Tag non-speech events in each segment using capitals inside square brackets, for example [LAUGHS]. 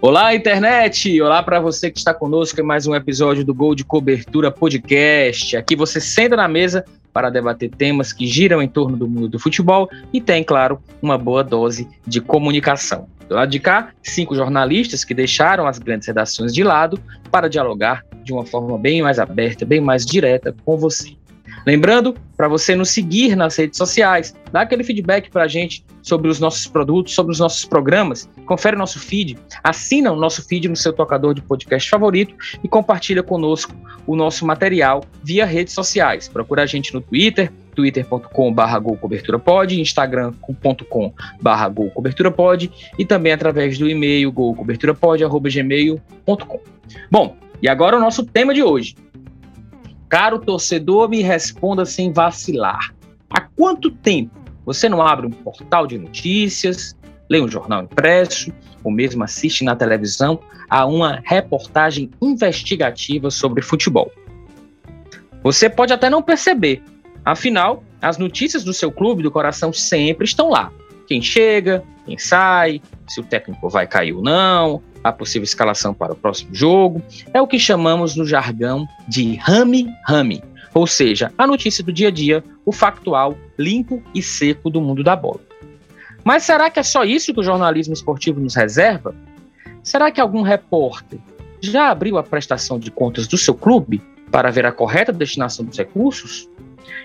Olá, internet! Olá para você que está conosco em mais um episódio do Gol de Cobertura Podcast. Aqui você senta na mesa para debater temas que giram em torno do mundo do futebol e tem, claro, uma boa dose de comunicação. Do lado de cá, cinco jornalistas que deixaram as grandes redações de lado para dialogar de uma forma bem mais aberta, bem mais direta com você. Lembrando, para você nos seguir nas redes sociais, dá aquele feedback para a gente sobre os nossos produtos, sobre os nossos programas, confere nosso feed, assina o nosso feed no seu tocador de podcast favorito e compartilha conosco o nosso material via redes sociais. Procura a gente no Twitter, twitter.com.br golcoberturapod, instagram.com.br golcoberturapod e também através do e-mail golcoberturapod.gmail.com. Bom, e agora o nosso tema de hoje. Caro torcedor, me responda sem vacilar. Há quanto tempo você não abre um portal de notícias, lê um jornal impresso, ou mesmo assiste na televisão a uma reportagem investigativa sobre futebol? Você pode até não perceber, afinal, as notícias do seu clube do coração sempre estão lá. Quem chega, quem sai, se o técnico vai cair ou não, a possível escalação para o próximo jogo, é o que chamamos no jargão de rame-rame, ou seja, a notícia do dia a dia, o factual, limpo e seco do mundo da bola. Mas será que é só isso que o jornalismo esportivo nos reserva? Será que algum repórter já abriu a prestação de contas do seu clube para ver a correta destinação dos recursos?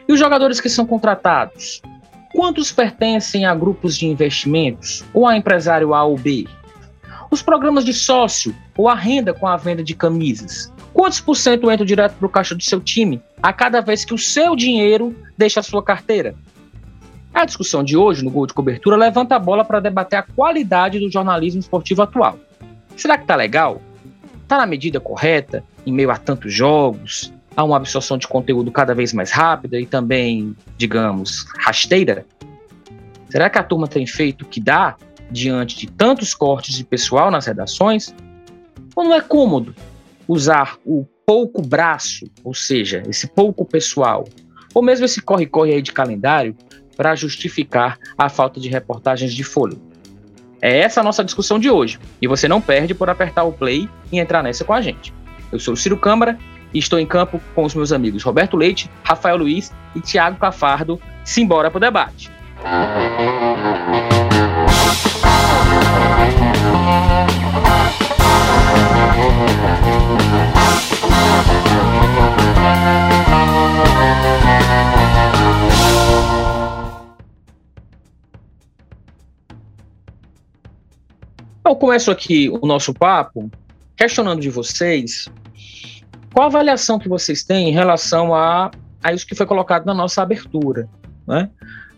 E os jogadores que são contratados? Quantos pertencem a grupos de investimentos ou a empresário A ou B? Os programas de sócio ou a renda com a venda de camisas. Quantos por cento entram direto para o caixa do seu time a cada vez que o seu dinheiro deixa a sua carteira? A discussão de hoje no Gol de Cobertura levanta a bola para debater a qualidade do jornalismo esportivo atual. Será que está legal? Está na medida correta, em meio a tantos jogos, a uma absorção de conteúdo cada vez mais rápida e também, digamos, rasteira? Será que a turma tem feito o que dá diante de tantos cortes de pessoal nas redações? Não é cômodo usar o pouco braço, ou seja, esse pouco pessoal, ou mesmo esse corre-corre aí de calendário, para justificar a falta de reportagens de folha? É essa a nossa discussão de hoje, e você não perde por apertar o play e entrar nessa com a gente. Eu sou o Ciro Câmara e estou em campo com os meus amigos Roberto Leite, Rafael Luiz e Tiago Cafardo. Simbora pro debate. Eu começo aqui o nosso papo questionando de vocês qual a avaliação que vocês têm em relação a, a isso que foi colocado na nossa abertura, né?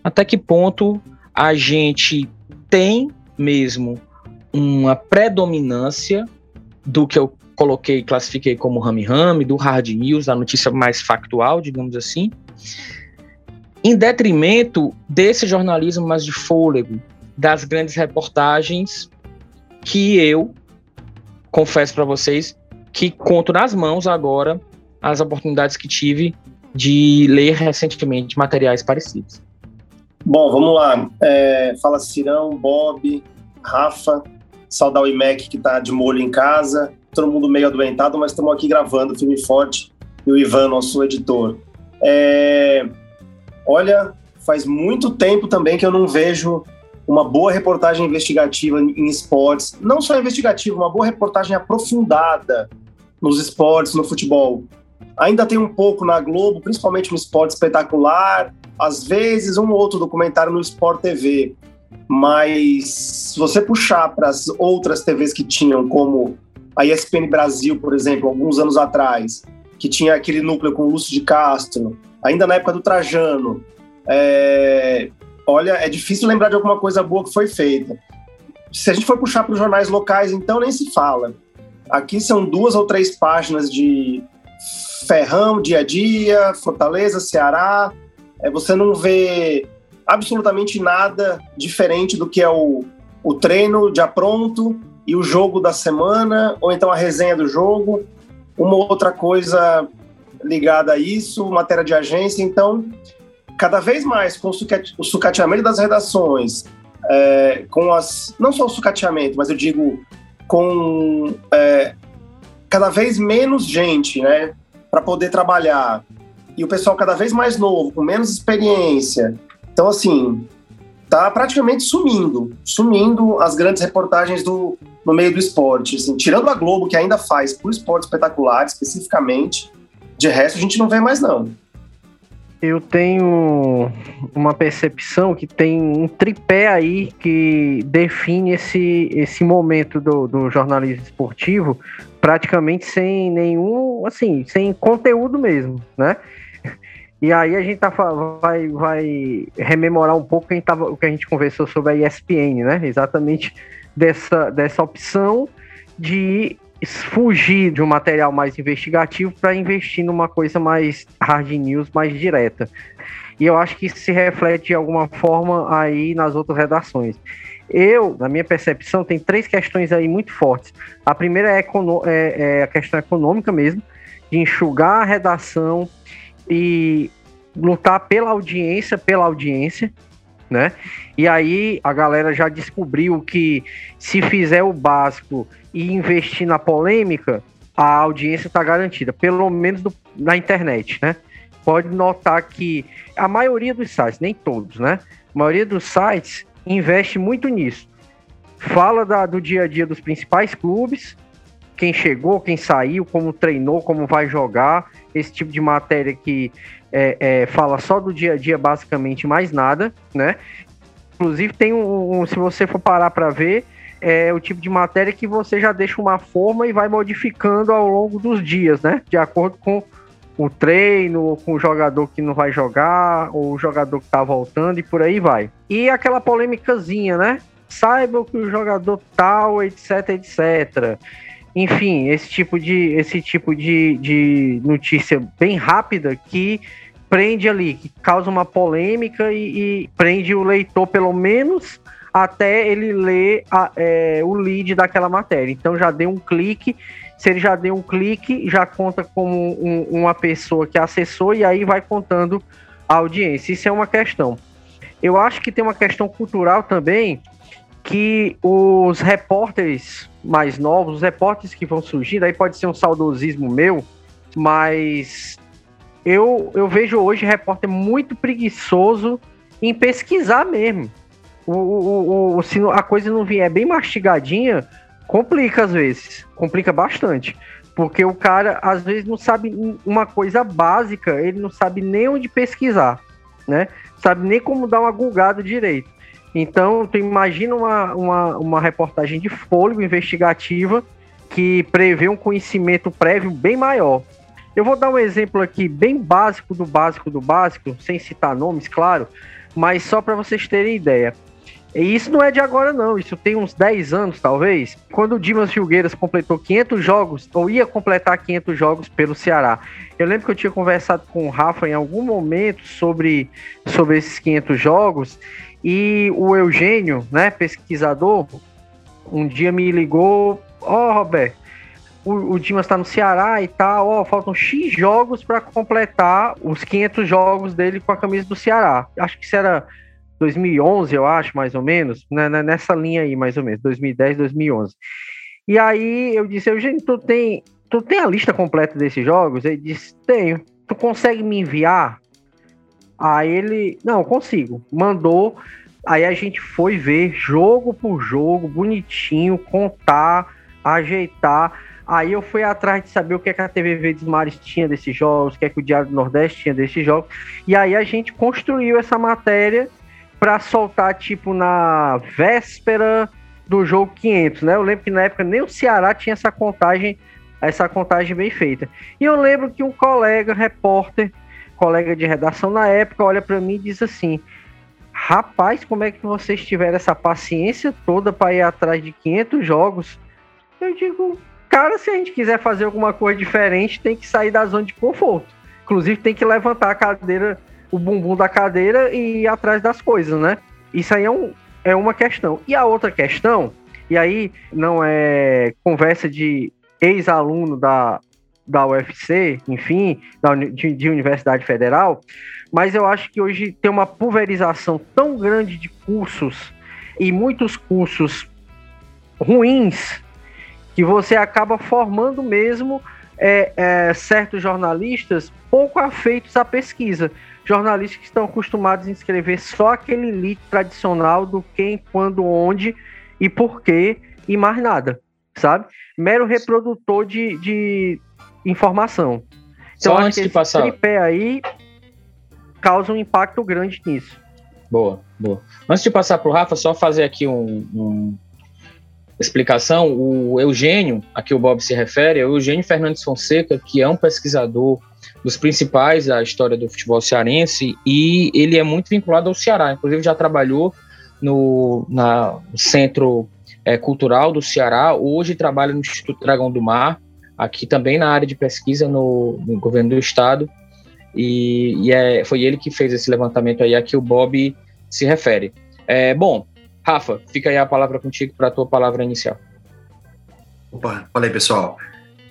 Até que ponto a gente tem mesmo uma predominância do que eu coloquei, classifiquei como rame-rame, do hard news, da notícia mais factual, digamos assim, em detrimento desse jornalismo mais de fôlego, das grandes reportagens que eu confesso para vocês que conto nas mãos agora as oportunidades que tive de ler recentemente materiais parecidos. Bom, vamos lá. É, fala Cirão, Bob, Rafa, saudar o IMEC que está de molho em casa, todo mundo meio adoentado, mas estamos aqui gravando filme forte e o Ivan, nosso editor. É, olha, faz muito tempo também que eu não vejo uma boa reportagem investigativa em esportes, não só investigativa, uma boa reportagem aprofundada nos esportes, no futebol. Ainda tem um pouco na Globo, principalmente no esporte espetacular, às vezes um ou outro documentário no Sport TV, mas se você puxar para as outras TVs que tinham, como a ESPN Brasil, por exemplo, alguns anos atrás, que tinha aquele núcleo com o Lúcio de Castro, ainda na época do Trajano, é, olha, é difícil lembrar de alguma coisa boa que foi feita. Se a gente for puxar para os jornais locais, então nem se fala. Aqui são duas ou três páginas de Ferrão, dia a dia, Fortaleza, Ceará. É, você não vê absolutamente nada diferente do que é o, o treino já pronto e o jogo da semana, ou então a resenha do jogo, uma outra coisa ligada a isso, matéria de agência. Então, cada vez mais com o sucateamento das redações, é, com as não só o sucateamento, mas eu digo com é, cada vez menos gente, né, para poder trabalhar, e o pessoal cada vez mais novo, com menos experiência. Então, assim, tá praticamente sumindo, sumindo as grandes reportagens do, no meio do esporte. Assim, tirando a Globo, que ainda faz por esporte espetacular, especificamente, de resto a gente não vê mais, não. Eu tenho uma percepção que tem um tripé aí que define esse, esse momento do, do jornalismo esportivo praticamente sem nenhum, assim, sem conteúdo mesmo, né? E aí a gente tá, vai, vai rememorar um pouco o que a gente conversou sobre a ESPN, né? Exatamente dessa, dessa opção de fugir de um material mais investigativo para investir numa coisa mais hard news, mais direta. E eu acho que isso se reflete de alguma forma aí nas outras redações. Eu, na minha percepção, tem três questões aí muito fortes. A primeira é, é, é a questão econômica mesmo, de enxugar a redação e lutar pela audiência, pela audiência, né? E aí a galera já descobriu que se fizer o básico e investir na polêmica, a audiência está garantida, pelo menos do, na internet, né? Pode notar que a maioria dos sites, nem todos, né? A maioria dos sites investe muito nisso. Fala da, do dia a dia dos principais clubes, quem chegou, quem saiu, como treinou, como vai jogar, esse tipo de matéria que é, é, fala só do dia a dia, basicamente, mais nada, né? Inclusive, tem um, um se você for parar para ver, é o tipo de matéria que você já deixa uma forma e vai modificando ao longo dos dias, né? De acordo com o treino, ou com o jogador que não vai jogar, ou o jogador que tá voltando e por aí vai. E aquela polêmicazinha, né? Saiba que o jogador tal, etc, etc. Enfim, esse tipo de, esse tipo de, de notícia bem rápida que prende ali, que causa uma polêmica e, e prende o leitor, pelo menos, até ele ler a, é, o lead daquela matéria. Então já deu um clique. Se ele já deu um clique, já conta como um, uma pessoa que acessou e aí vai contando a audiência. Isso é uma questão. Eu acho que tem uma questão cultural também que os repórteres mais novos, os repórteres que vão surgir, aí pode ser um saudosismo meu, mas eu, eu vejo hoje repórter muito preguiçoso em pesquisar mesmo. O, o, o, se a coisa não vier bem mastigadinha, complica às vezes. Complica bastante. Porque o cara, às vezes, não sabe uma coisa básica, ele não sabe nem onde pesquisar, né? Sabe nem como dar uma gulgada direito. Então, tu imagina uma, uma, uma reportagem de fôlego investigativa que prevê um conhecimento prévio bem maior. Eu vou dar um exemplo aqui bem básico do básico do básico, sem citar nomes, claro, mas só para vocês terem ideia. E isso não é de agora, não. Isso tem uns 10 anos, talvez. Quando o Dimas Filgueiras completou 500 jogos, ou ia completar 500 jogos pelo Ceará. Eu lembro que eu tinha conversado com o Rafa em algum momento sobre, sobre esses 500 jogos. E o Eugênio, né, pesquisador, um dia me ligou: Ó, oh, Roberto, o, o Dimas está no Ceará e tal, ó, faltam X jogos para completar os 500 jogos dele com a camisa do Ceará. Acho que isso era 2011, eu acho, mais ou menos, né, né nessa linha aí, mais ou menos, 2010, 2011. E aí eu disse, Eugênio, tu tem, tu tem a lista completa desses jogos? Ele disse, tenho. Tu consegue me enviar? Aí ele, não, consigo. Mandou. Aí a gente foi ver jogo por jogo, bonitinho, contar, ajeitar. Aí eu fui atrás de saber o que, é que a TV Verdes Mares tinha desses jogos, o que é que o Diário do Nordeste tinha desses jogos. E aí a gente construiu essa matéria para soltar, tipo, na véspera do jogo 500, né? Eu lembro que na época nem o Ceará tinha essa contagem, essa contagem bem feita. E eu lembro que um colega, repórter, colega de redação na época, olha para mim e diz assim: Rapaz, como é que vocês tiveram essa paciência toda para ir atrás de 500 jogos? Eu digo, cara, se a gente quiser fazer alguma coisa diferente, tem que sair da zona de conforto. Inclusive, tem que levantar a cadeira, o bumbum da cadeira e ir atrás das coisas, né? Isso aí é, um, é uma questão. E a outra questão, e aí não é conversa de ex-aluno da, da UFC, enfim, da, de, de, Universidade Federal, mas eu acho que hoje tem uma pulverização tão grande de cursos e muitos cursos ruins que você acaba formando mesmo é, é, certos jornalistas pouco afeitos à pesquisa. Jornalistas que estão acostumados a escrever só aquele lead tradicional do quem, quando, onde e por quê e mais nada, sabe? Mero reprodutor de, de informação. Então, só antes de passar. tripé aí causa um impacto grande nisso. Boa, boa. Antes de passar para o Rafa, só fazer aqui um, um explicação, o Eugênio, a que o Bob se refere, é o Eugênio Fernandes Fonseca, que é um pesquisador dos principais da história do futebol cearense e ele é muito vinculado ao Ceará. Inclusive já trabalhou no, na, Centro é, Cultural do Ceará, hoje trabalha no Instituto Dragão do Mar, aqui também na área de pesquisa no, no governo do estado. E, e é, foi ele que fez esse levantamento aí a que o Bob se refere. É, bom, Rafa, fica aí a palavra contigo para a tua palavra inicial. Opa, fala aí, pessoal.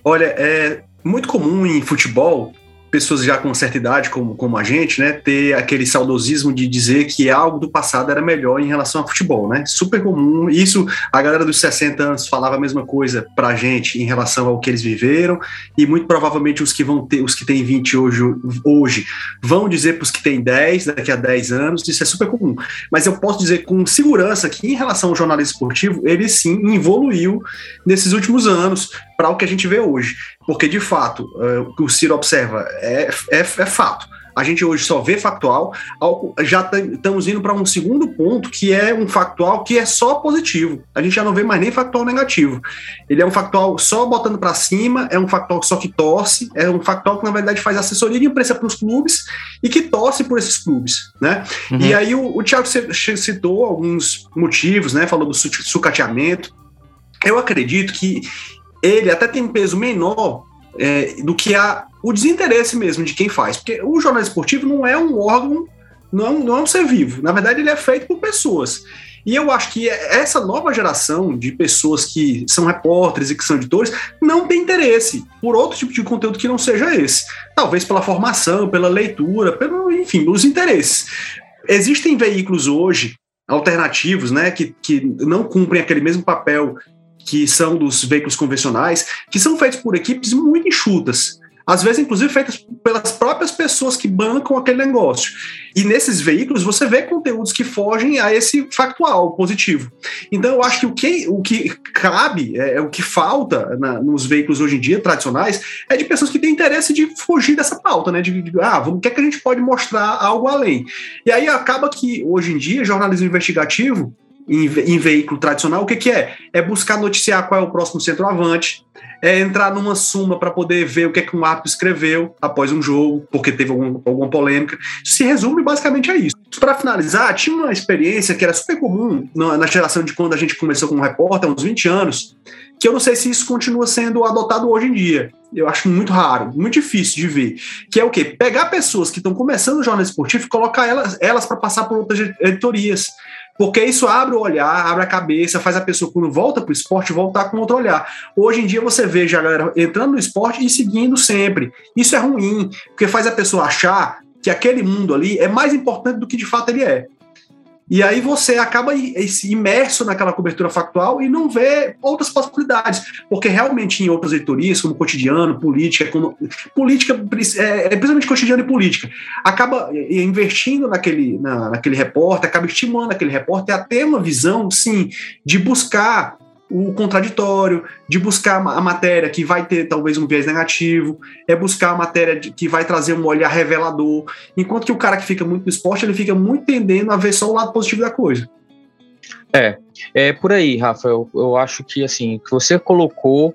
Olha, é muito comum em futebol pessoas já com certa idade, como, como a gente, né, ter aquele saudosismo de dizer que algo do passado era melhor em relação ao futebol, né? Super comum. Isso, a galera dos 60 anos falava a mesma coisa pra gente em relação ao que eles viveram, e muito provavelmente os que vão ter, os que têm 20 hoje, hoje vão dizer para os que têm 10 daqui a 10 anos, isso é super comum. Mas eu posso dizer com segurança que em relação ao jornalismo esportivo, ele sim evoluiu nesses últimos anos para o que a gente vê hoje. Porque, de fato, uh, o que o Ciro observa é, é, é fato. A gente hoje só vê factual, já estamos indo para um segundo ponto, que é um factual que é só positivo. A gente já não vê mais nem factual negativo. Ele é um factual só botando para cima, é um factual só que torce, é um factual que, na verdade, faz assessoria de imprensa para os clubes e que torce por esses clubes. Né? Uhum. E aí o, o Thiago citou alguns motivos, né? falou do sucateamento. Eu acredito que ele até tem um peso menor é, do que a, o desinteresse mesmo de quem faz. Porque o jornal esportivo não é um órgão, não, é não é um ser vivo. Na verdade, ele é feito por pessoas. E eu acho que essa nova geração de pessoas que são repórteres e que são editores não tem interesse por outro tipo de conteúdo que não seja esse. Talvez pela formação, pela leitura, pelo, enfim, os interesses. Existem veículos hoje alternativos, né, que, que não cumprem aquele mesmo papel que são dos veículos convencionais, que são feitos por equipes muito enxutas. Às vezes, inclusive, feitas pelas próprias pessoas que bancam aquele negócio. E nesses veículos você vê conteúdos que fogem a esse factual positivo. Então, eu acho que o que, o que cabe, é, é o que falta na, nos veículos hoje em dia tradicionais, é de pessoas que têm interesse de fugir dessa pauta, né? De, de ah, o que é que a gente pode mostrar algo além? E aí acaba que, hoje em dia, jornalismo investigativo em, em, veículo tradicional, o que, que é? É buscar noticiar qual é o próximo centroavante, é entrar numa suma para poder ver o que é que um árbitro escreveu após um jogo, porque teve algum, alguma polêmica. Se resume basicamente a isso. Para finalizar, tinha uma experiência que era super comum na, na geração de quando a gente começou como repórter, há uns 20 anos, que eu não sei se isso continua sendo adotado hoje em dia. Eu acho muito raro, muito difícil de ver. Que é o quê? Pegar pessoas que estão começando o jornal esportivo e colocar elas, elas para passar por outras editorias. Porque isso abre o olhar, abre a cabeça, faz a pessoa, quando volta para o esporte, voltar com outro olhar. Hoje em dia você vê a galera entrando no esporte e seguindo sempre. Isso é ruim, porque faz a pessoa achar que aquele mundo ali é mais importante do que de fato ele é. E aí você acaba imerso naquela cobertura factual e não vê outras possibilidades, porque realmente em outras editorias, como cotidiano, política, como, política, é, é, principalmente cotidiano e política, acaba investindo naquele, na, naquele repórter, acaba estimulando aquele repórter a ter uma visão, sim, de buscar o contraditório, de buscar a matéria que vai ter talvez um viés negativo, é buscar a matéria que vai trazer um olhar revelador, enquanto que o cara que fica muito no esporte, ele fica muito tendendo a ver só o lado positivo da coisa. É, é por aí, Rafa, eu, eu acho que assim, que você colocou,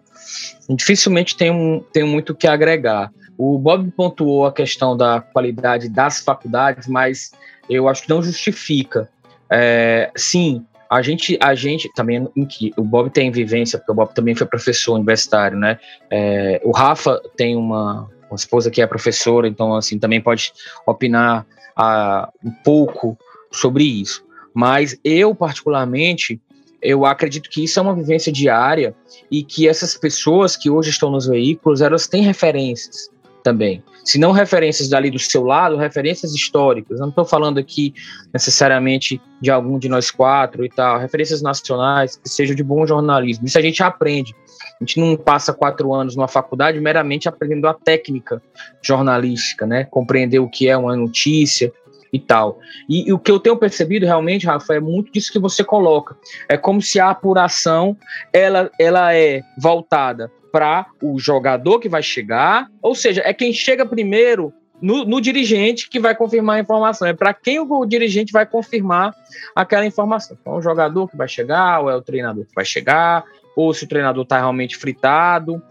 dificilmente tem, um, tem muito que agregar. O Bob pontuou a questão da qualidade das faculdades, mas eu acho que não justifica. É, sim, a gente, a gente também, em que o Bob tem vivência, porque o Bob também foi professor universitário, né? É, o Rafa tem uma, uma esposa que é professora, então, assim, também pode opinar uh, um pouco sobre isso. Mas eu, particularmente, eu acredito que isso é uma vivência diária e que essas pessoas que hoje estão nos veículos, elas têm referências também. Se não referências dali do seu lado, referências históricas. Eu não estou falando aqui necessariamente de algum de nós quatro e tal, referências nacionais que sejam de bom jornalismo. Isso a gente aprende. A gente não passa quatro anos numa faculdade meramente aprendendo a técnica jornalística, né? Compreender o que é uma notícia e tal. E, e, o que eu tenho percebido realmente, Rafa, é muito disso que você coloca. É como se a apuração ela, ela é voltada para o jogador que vai chegar, ou seja, é quem chega primeiro no, no, dirigente que vai confirmar a informação. É para quem o, o, dirigente vai confirmar aquela informação. Então, o jogador que vai chegar, ou é o treinador que vai chegar, ou se o treinador está realmente fritado.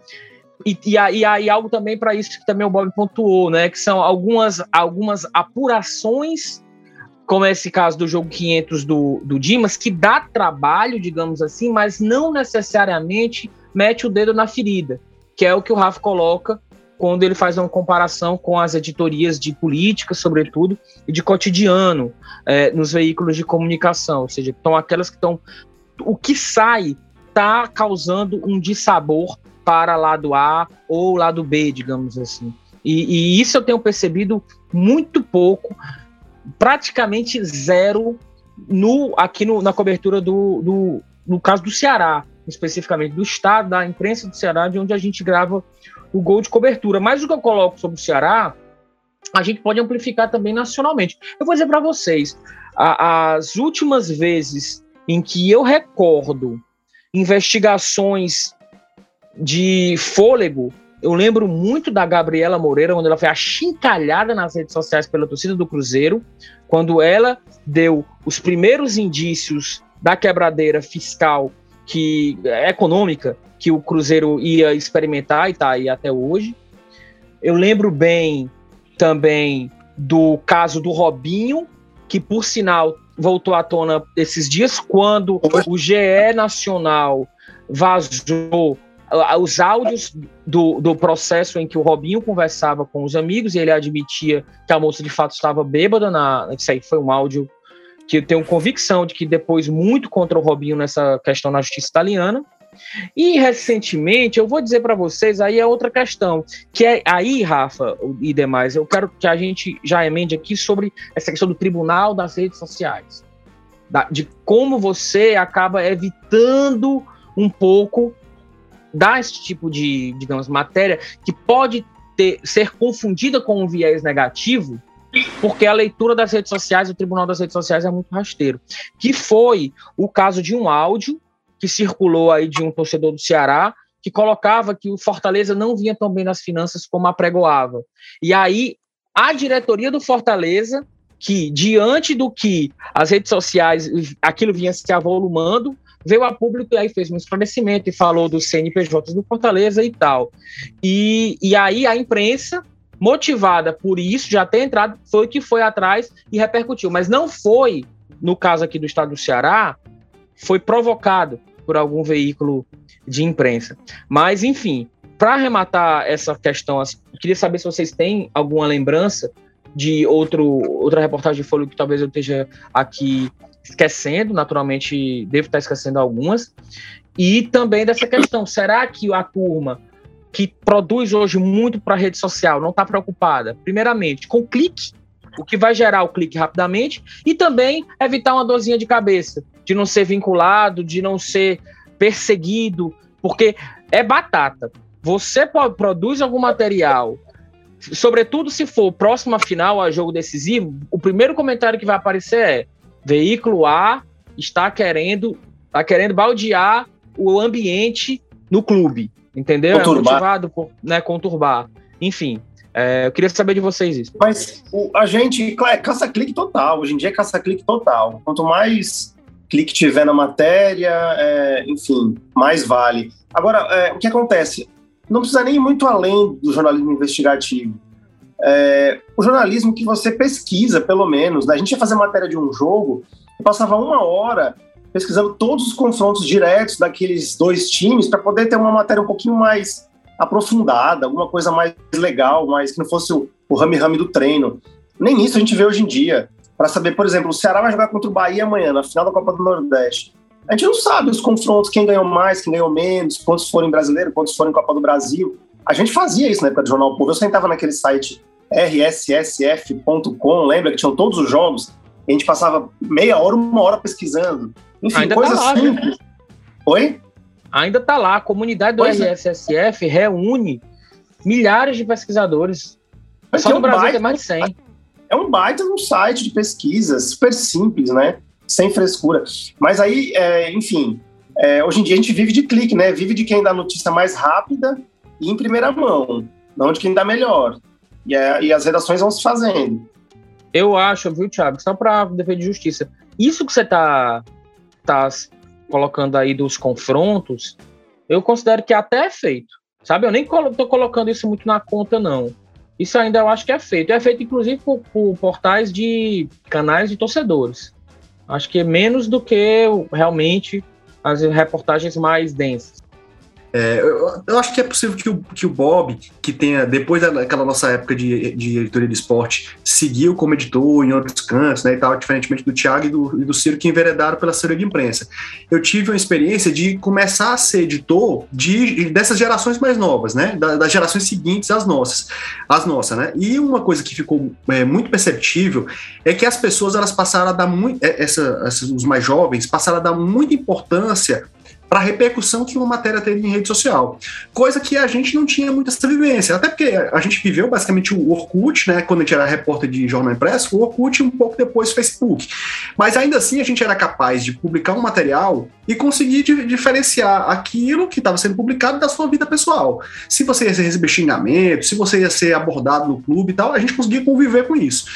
E, e, e algo também para isso que também o Bob pontuou, né? Que são algumas, algumas apurações, como é esse caso do jogo 500 do, do Dimas, que dá trabalho, digamos assim, mas não necessariamente mete o dedo na ferida, que é o que o Rafa coloca quando ele faz uma comparação com as editorias de política, sobretudo, e de cotidiano é, nos veículos de comunicação, ou seja, estão aquelas que estão. O que sai está causando um dissabor para lado A ou lado B, digamos assim. E, e isso eu tenho percebido muito pouco, praticamente zero, no, aqui no, na cobertura do, do, no caso do Ceará, especificamente do estado, da imprensa do Ceará, de onde a gente grava o gol de cobertura. Mas o que eu coloco sobre o Ceará, a gente pode amplificar também nacionalmente. Eu vou dizer para vocês, a, as últimas vezes em que eu recordo investigações de fôlego, eu lembro muito da Gabriela Moreira, quando ela foi achincalhada nas redes sociais pela torcida do Cruzeiro, quando ela deu os primeiros indícios da quebradeira fiscal que é econômica que o Cruzeiro ia experimentar e está aí até hoje. Eu lembro bem também do caso do Robinho, que por sinal voltou à tona esses dias, quando o GE Nacional vazou os áudios do, do processo em que o Robinho conversava com os amigos e ele admitia que a moça de fato estava bêbada. Na, isso aí foi um áudio que eu tenho convicção de que depois muito contra o Robinho nessa questão na justiça italiana. E recentemente, eu vou dizer para vocês, aí é outra questão, que é aí, Rafa e demais, eu quero que a gente já emende aqui sobre essa questão do tribunal das redes sociais, da, de como você acaba evitando um pouco dar esse tipo de, digamos, matéria que pode ter, ser confundida com um viés negativo, porque a leitura das redes sociais, o tribunal das redes sociais é muito rasteiro, que foi o caso de um áudio que circulou aí de um torcedor do Ceará que colocava que o Fortaleza não vinha tão bem nas finanças como apregoava. E aí a diretoria do Fortaleza, que diante do que as redes sociais, aquilo vinha se avolumando, veio a público e aí fez um esclarecimento e falou dos CNPJs do Fortaleza e tal. E, e aí a imprensa, motivada por isso, já ter entrado, foi que foi atrás e repercutiu. Mas não foi, no caso aqui do estado do Ceará, foi provocado por algum veículo de imprensa. Mas, enfim, para arrematar essa questão, queria saber se vocês têm alguma lembrança de outro, outra reportagem de Folha que talvez eu esteja aqui esquecendo, naturalmente devo estar esquecendo algumas, e também dessa questão, será que a turma que produz hoje muito para a rede social não está preocupada, primeiramente, com clique, o que vai gerar o clique rapidamente, e também evitar uma dorzinha de cabeça, de não ser vinculado, de não ser perseguido, porque é batata. Você produz algum material, sobretudo se for próxima final a jogo decisivo, o primeiro comentário que vai aparecer é: veículo A está querendo, está querendo baldear o ambiente no clube, entendeu? É conturbar. É motivado por né, conturbar. Enfim, é, eu queria saber de vocês isso. Mas o, a gente, caça-clique total. Hoje em dia é caça-clique total. Quanto mais clique tiver na matéria, é, enfim, mais vale. Agora, é, o que acontece? Não precisa nem ir muito além do jornalismo investigativo. É, o jornalismo que você pesquisa, pelo menos, né? a gente ia fazer matéria de um jogo e passava uma hora pesquisando todos os confrontos diretos daqueles dois times para poder ter uma matéria um pouquinho mais aprofundada, alguma coisa mais legal, mais que não fosse o, rame-rame do treino. Nem isso a gente vê hoje em dia para saber, por exemplo, o Ceará vai jogar contra o Bahia amanhã, na final da Copa do Nordeste. A gente não sabe os confrontos, quem ganhou mais, quem ganhou menos, quantos foram brasileiro, quantos foram em Copa do Brasil. A gente fazia isso na época do Jornal Povo. Eu sentava naquele site rssf.com, lembra que tinham todos os jogos? A gente passava meia hora, uma hora pesquisando. Enfim, Ainda coisas tá lá, simples. Oi? Ainda está lá. A comunidade do pois RSSF é. reúne milhares de pesquisadores. Mas Só no Brasil baita, tem mais de 100. É um baita um site de pesquisa, super simples, né? Sem frescura. Mas aí, é, enfim, é, hoje em dia a gente vive de clique, né? Vive de quem dá notícia mais rápida e em primeira mão, não de quem dá melhor. E, é, e as redações vão se fazendo. Eu acho, viu, Thiago, só para defender de justiça, isso que você está tá colocando aí dos confrontos, eu considero que até é feito. Sabe? Eu nem estou colocando isso muito na conta, não. Isso ainda eu acho que é feito. É feito, inclusive, por, por portais de canais de torcedores. Acho que é menos do que realmente as reportagens mais densas. É, eu, eu, acho que é possível que o, que o Bob, que tenha, depois daquela nossa época de, de editoria de esporte, seguiu como editor em outros cantos, né, e tal, diferentemente do Thiago e do, e do Ciro, que enveredaram pela assessoria de imprensa. Eu tive uma experiência de começar a ser editor de, dessas gerações mais novas, né, das, das gerações seguintes às nossas, às nossas, né, e uma coisa que ficou é, muito perceptível é que as pessoas, elas passaram a dar muito, é, essa, os mais jovens, passaram a dar muita importância para a repercussão que uma matéria teve em rede social. Coisa que a gente não tinha muita essa vivência. Até porque a gente viveu basicamente o Orkut, né? Quando a gente era repórter de jornal impresso, o Orkut um pouco depois o Facebook. Mas ainda assim a gente era capaz de publicar um material e conseguir diferenciar aquilo que estava sendo publicado da sua vida pessoal. Se você ia receber xingamento, se você ia ser abordado no clube e tal, a gente conseguia conviver com isso.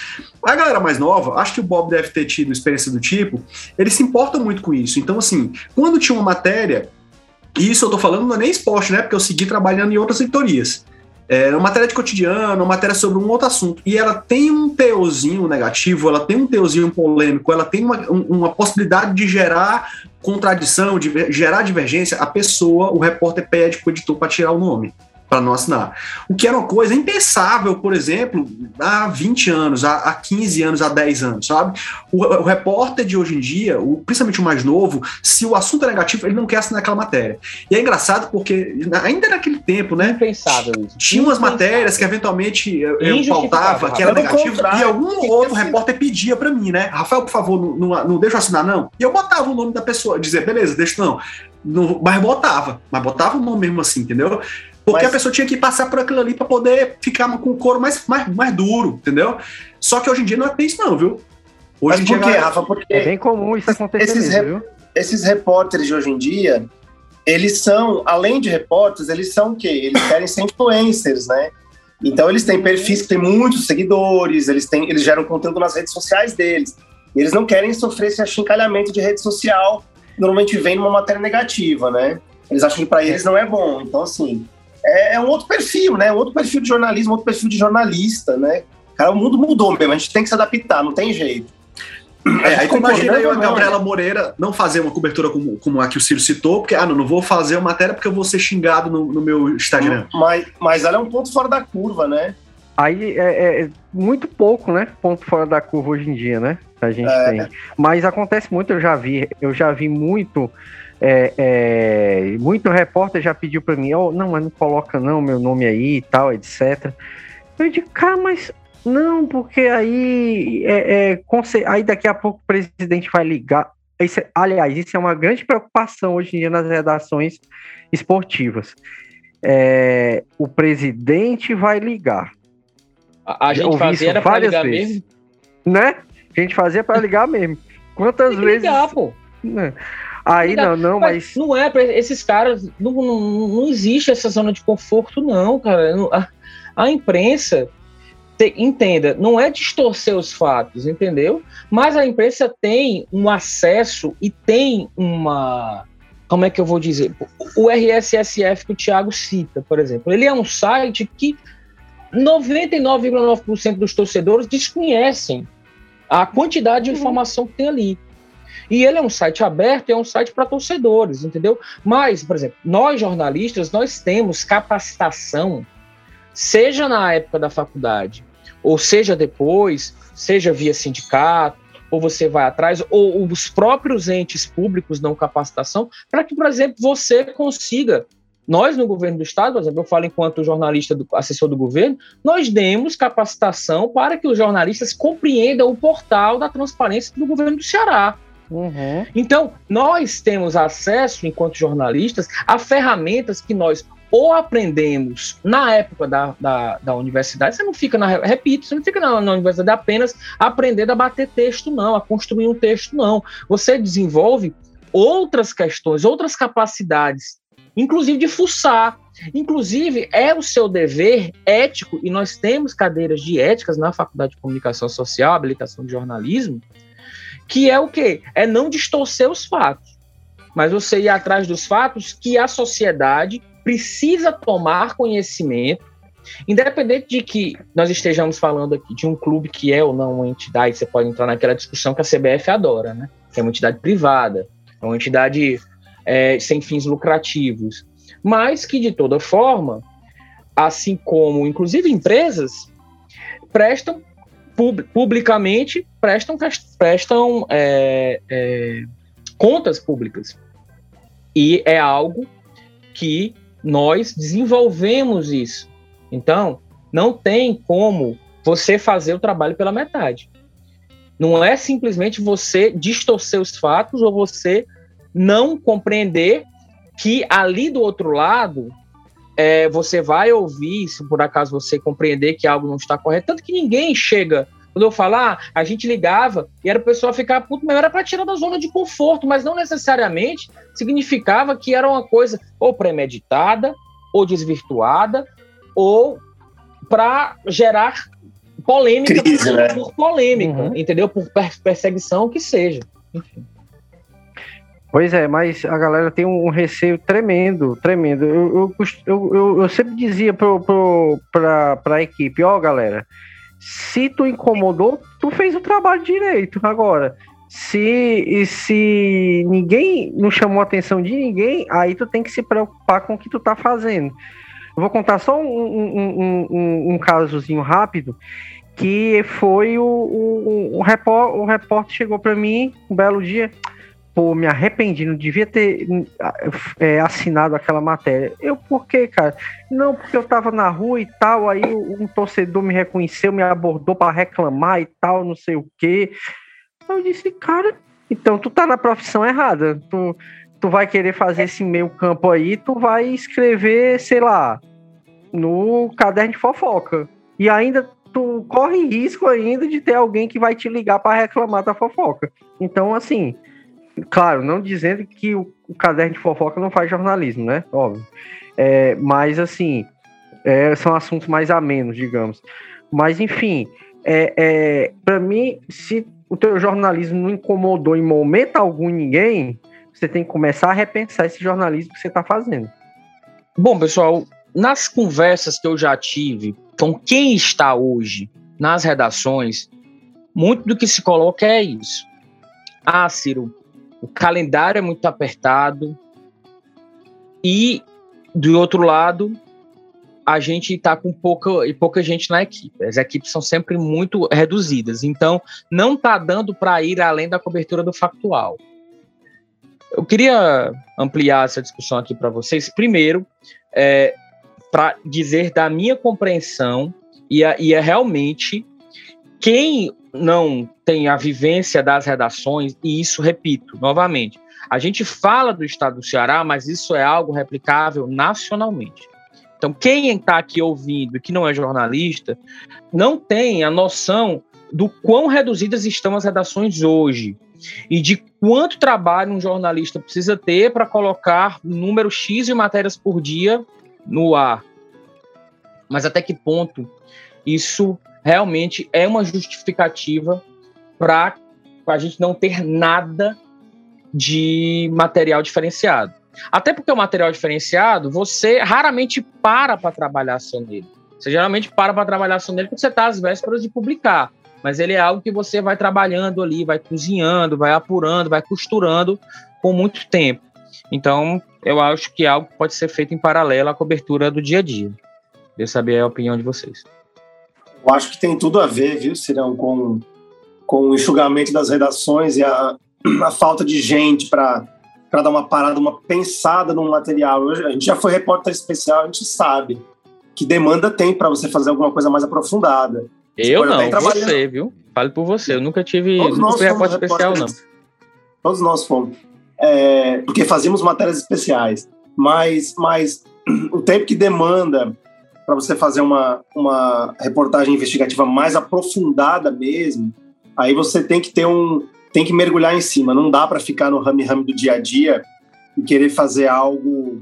A galera mais nova, acho que o Bob deve ter tido experiência do tipo, eles se importam muito com isso. Então, assim, quando tinha uma matéria, e isso eu tô falando não é nem esporte, né? Porque eu segui trabalhando em outras editorias. É uma matéria de cotidiano, uma matéria sobre um outro assunto, e ela tem um teozinho negativo, ela tem um teozinho polêmico, ela tem uma, uma possibilidade de gerar contradição, de gerar divergência, a pessoa, o repórter pede pro editor para tirar o nome para não assinar. O que era uma coisa impensável, por exemplo, há 20 anos, há, há 15 anos, há 10 anos, sabe? O, o, repórter de hoje em dia, o, principalmente o mais novo, se o assunto é negativo, ele não quer assinar aquela matéria. E é engraçado porque, ainda naquele tempo, né? Impensável isso. Tinha umas matérias que eventualmente eu, pautava, que era negativo, e algum outro repórter pedia para mim, né? Rafael, por favor, não, não, não deixa eu assinar, não. E eu botava o nome da pessoa, dizer, beleza, deixa não. No, mas botava, mas botava o nome mesmo assim, entendeu? Porque mas... a pessoa tinha que passar por aquilo ali para poder ficar com o couro mais, mais, mais duro, entendeu? Só que hoje em dia não é isso, não, viu? Hoje mas por quê, Rafa? Porque é bem comum isso acontecer esses, mesmo, viu? esses repórteres de hoje em dia, eles são, além de repórteres, eles são o quê? Eles querem ser influencers, né? Então eles têm perfis que têm muitos seguidores, eles, têm, eles geram conteúdo nas redes sociais deles. E eles não querem sofrer esse achincalhamento de rede social, normalmente vem numa matéria negativa, né? Eles acham que para eles não é bom. Então, assim, é, é, um outro perfil, né? Um outro perfil de jornalismo, outro perfil de jornalista, né? Cara, o mundo mudou mesmo, a gente tem que se adaptar, não tem jeito. É, aí tu imagina eu, a Gabriela Moreira não fazer uma cobertura como, como a que o Ciro citou, porque, ah, não, não vou fazer uma matéria porque eu vou ser xingado no, no meu Instagram. Mas, mas ela é um ponto fora da curva, né? Aí é, é, muito pouco, né? Ponto fora da curva hoje em dia, né? A gente é. tem. Mas acontece muito, eu já vi, eu já vi muito é, é, muito repórter já pediu para mim, oh, não, mas não coloca não meu nome aí e tal, etc. Eu digo, cara, mas não, porque aí, é, é aí daqui a pouco o presidente vai ligar. Isso, é, aliás, isso é uma grande preocupação hoje em dia nas redações esportivas. É, o presidente vai ligar. A, a gente fazia era para ligar vezes. mesmo? Né? A gente fazia para ligar mesmo. Quantas vezes? Ligar, pô. Né? Aí não, não, mas. Não é, para esses caras, não, não, não existe essa zona de conforto, não, cara. A, a imprensa, te, entenda, não é distorcer os fatos, entendeu? Mas a imprensa tem um acesso e tem uma. Como é que eu vou dizer? O RSSF que o Thiago cita, por exemplo, ele é um site que 99,9% dos torcedores desconhecem a quantidade de uhum. informação que tem ali. E ele é um site aberto é um site para torcedores, entendeu? Mas, por exemplo, nós jornalistas, nós temos capacitação, seja na época da faculdade, ou seja depois, seja via sindicato, ou você vai atrás, ou os próprios entes públicos dão capacitação, para que, por exemplo, você consiga nós, no governo do Estado, por exemplo, eu falo enquanto jornalista, do, assessor do governo, nós demos capacitação para que os jornalistas compreendam o portal da transparência do governo do Ceará Uhum. Então, nós temos acesso, enquanto jornalistas, a ferramentas que nós ou aprendemos na época da, da, da, universidade, você não fica na. Repito, você não fica na, na, universidade apenas aprendendo a bater texto, não, a construir um texto, não. Você desenvolve outras questões, outras capacidades, inclusive de fuçar. Inclusive, é o seu dever ético, e nós temos cadeiras de éticas na Faculdade de Comunicação Social, habilitação de jornalismo, que é o quê? É não distorcer os fatos, mas você ir atrás dos fatos que a sociedade precisa tomar conhecimento, independente de que nós estejamos falando aqui de um clube que é ou não uma entidade, você pode entrar naquela discussão que a CBF adora, né? Que é uma entidade privada, é uma entidade é, sem fins lucrativos, mas que de toda forma, assim como inclusive empresas, prestam pub, publicamente prestam, prestam é, é, contas públicas. E é algo que nós desenvolvemos isso. Então, não tem como você fazer o trabalho pela metade. Não é simplesmente você distorcer os fatos ou você não compreender que ali do outro lado é, você vai ouvir, se por acaso você compreender que algo não está correto. Tanto que ninguém chega. Quando eu falar, ah, a gente ligava e era o pessoal ficar puto, mas era para tirar da zona de conforto, mas não necessariamente significava que era uma coisa ou premeditada, ou desvirtuada, ou para gerar polêmica Crise, por, né? por polêmica, uhum. entendeu? Por perseguição que seja. Enfim. Pois é, mas a galera tem um receio tremendo, tremendo. Eu, eu, eu, eu sempre dizia pro, pro, pra, pra equipe, ó, oh, galera, se tu incomodou, tu fez o trabalho direito. Agora, se, se ninguém não chamou a atenção de ninguém, aí tu tem que se preocupar com o que tu tá fazendo. Eu vou contar só um, um, um, um, casozinho rápido, que foi o, o, o, o repórter chegou para mim um belo dia pô, me arrependi, não devia ter é, assinado aquela matéria. Eu, por quê, cara? Não, porque eu tava na rua e tal, aí um torcedor me reconheceu, me abordou para reclamar e tal, não sei o quê. Eu disse, cara, então tu tá na profissão errada. Tu, tu vai querer fazer esse meio campo aí, tu vai escrever, sei lá, no caderno de fofoca. E ainda tu corre risco ainda de ter alguém que vai te ligar para reclamar da fofoca. Então, assim, Claro, não dizendo que o, o caderno de fofoca não faz jornalismo, né? Óbvio. É, mas, assim, é, são assuntos mais amenos, digamos. Mas, enfim, é, é para mim, se o teu jornalismo não incomodou em momento algum ninguém, você tem que começar a repensar esse jornalismo que você está fazendo. Bom, pessoal, nas conversas que eu já tive com quem está hoje nas redações, muito do que se coloca é isso. Ah, Ciro, o calendário é muito apertado e do outro lado a gente está com pouca e pouca gente na equipe. As equipes são sempre muito reduzidas, então não está dando para ir além da cobertura do factual. Eu queria ampliar essa discussão aqui para vocês. Primeiro, é, para dizer da minha compreensão e, e é realmente quem não tem a vivência das redações, e isso, repito, novamente, a gente fala do estado do Ceará, mas isso é algo replicável nacionalmente. Então, quem está aqui ouvindo que não é jornalista, não tem a noção do quão reduzidas estão as redações hoje e de quanto trabalho um jornalista precisa ter para colocar número X de matérias por dia no ar. Mas até que ponto isso realmente é uma justificativa para a gente não ter nada de material diferenciado. Até porque o material diferenciado, você raramente para para trabalhar só nele. Você geralmente para para trabalhar só nele quando você está às vésperas de publicar. Mas ele é algo que você vai trabalhando ali, vai cozinhando, vai apurando, vai costurando com muito tempo. Então, eu acho que algo pode ser feito em paralelo à cobertura do dia a dia. Queria saber a opinião de vocês. Eu acho que tem tudo a ver, viu, Cirão, com, com o enxugamento das redações e a, a falta de gente para dar uma parada, uma pensada no material. a gente já foi repórter especial, a gente sabe que demanda tem para você fazer alguma coisa mais aprofundada. Eu não, você, viu? Fale por você. Eu nunca tive, nunca fui repórter especial, não. todos nós fomos, é, porque fazíamos matérias especiais. Mas, mas [CLEARS THROAT] o tempo que demanda para você fazer uma, uma reportagem investigativa mais aprofundada mesmo, aí você tem que ter um tem que mergulhar em cima. Não dá para ficar no rame-rame do dia a dia e querer fazer algo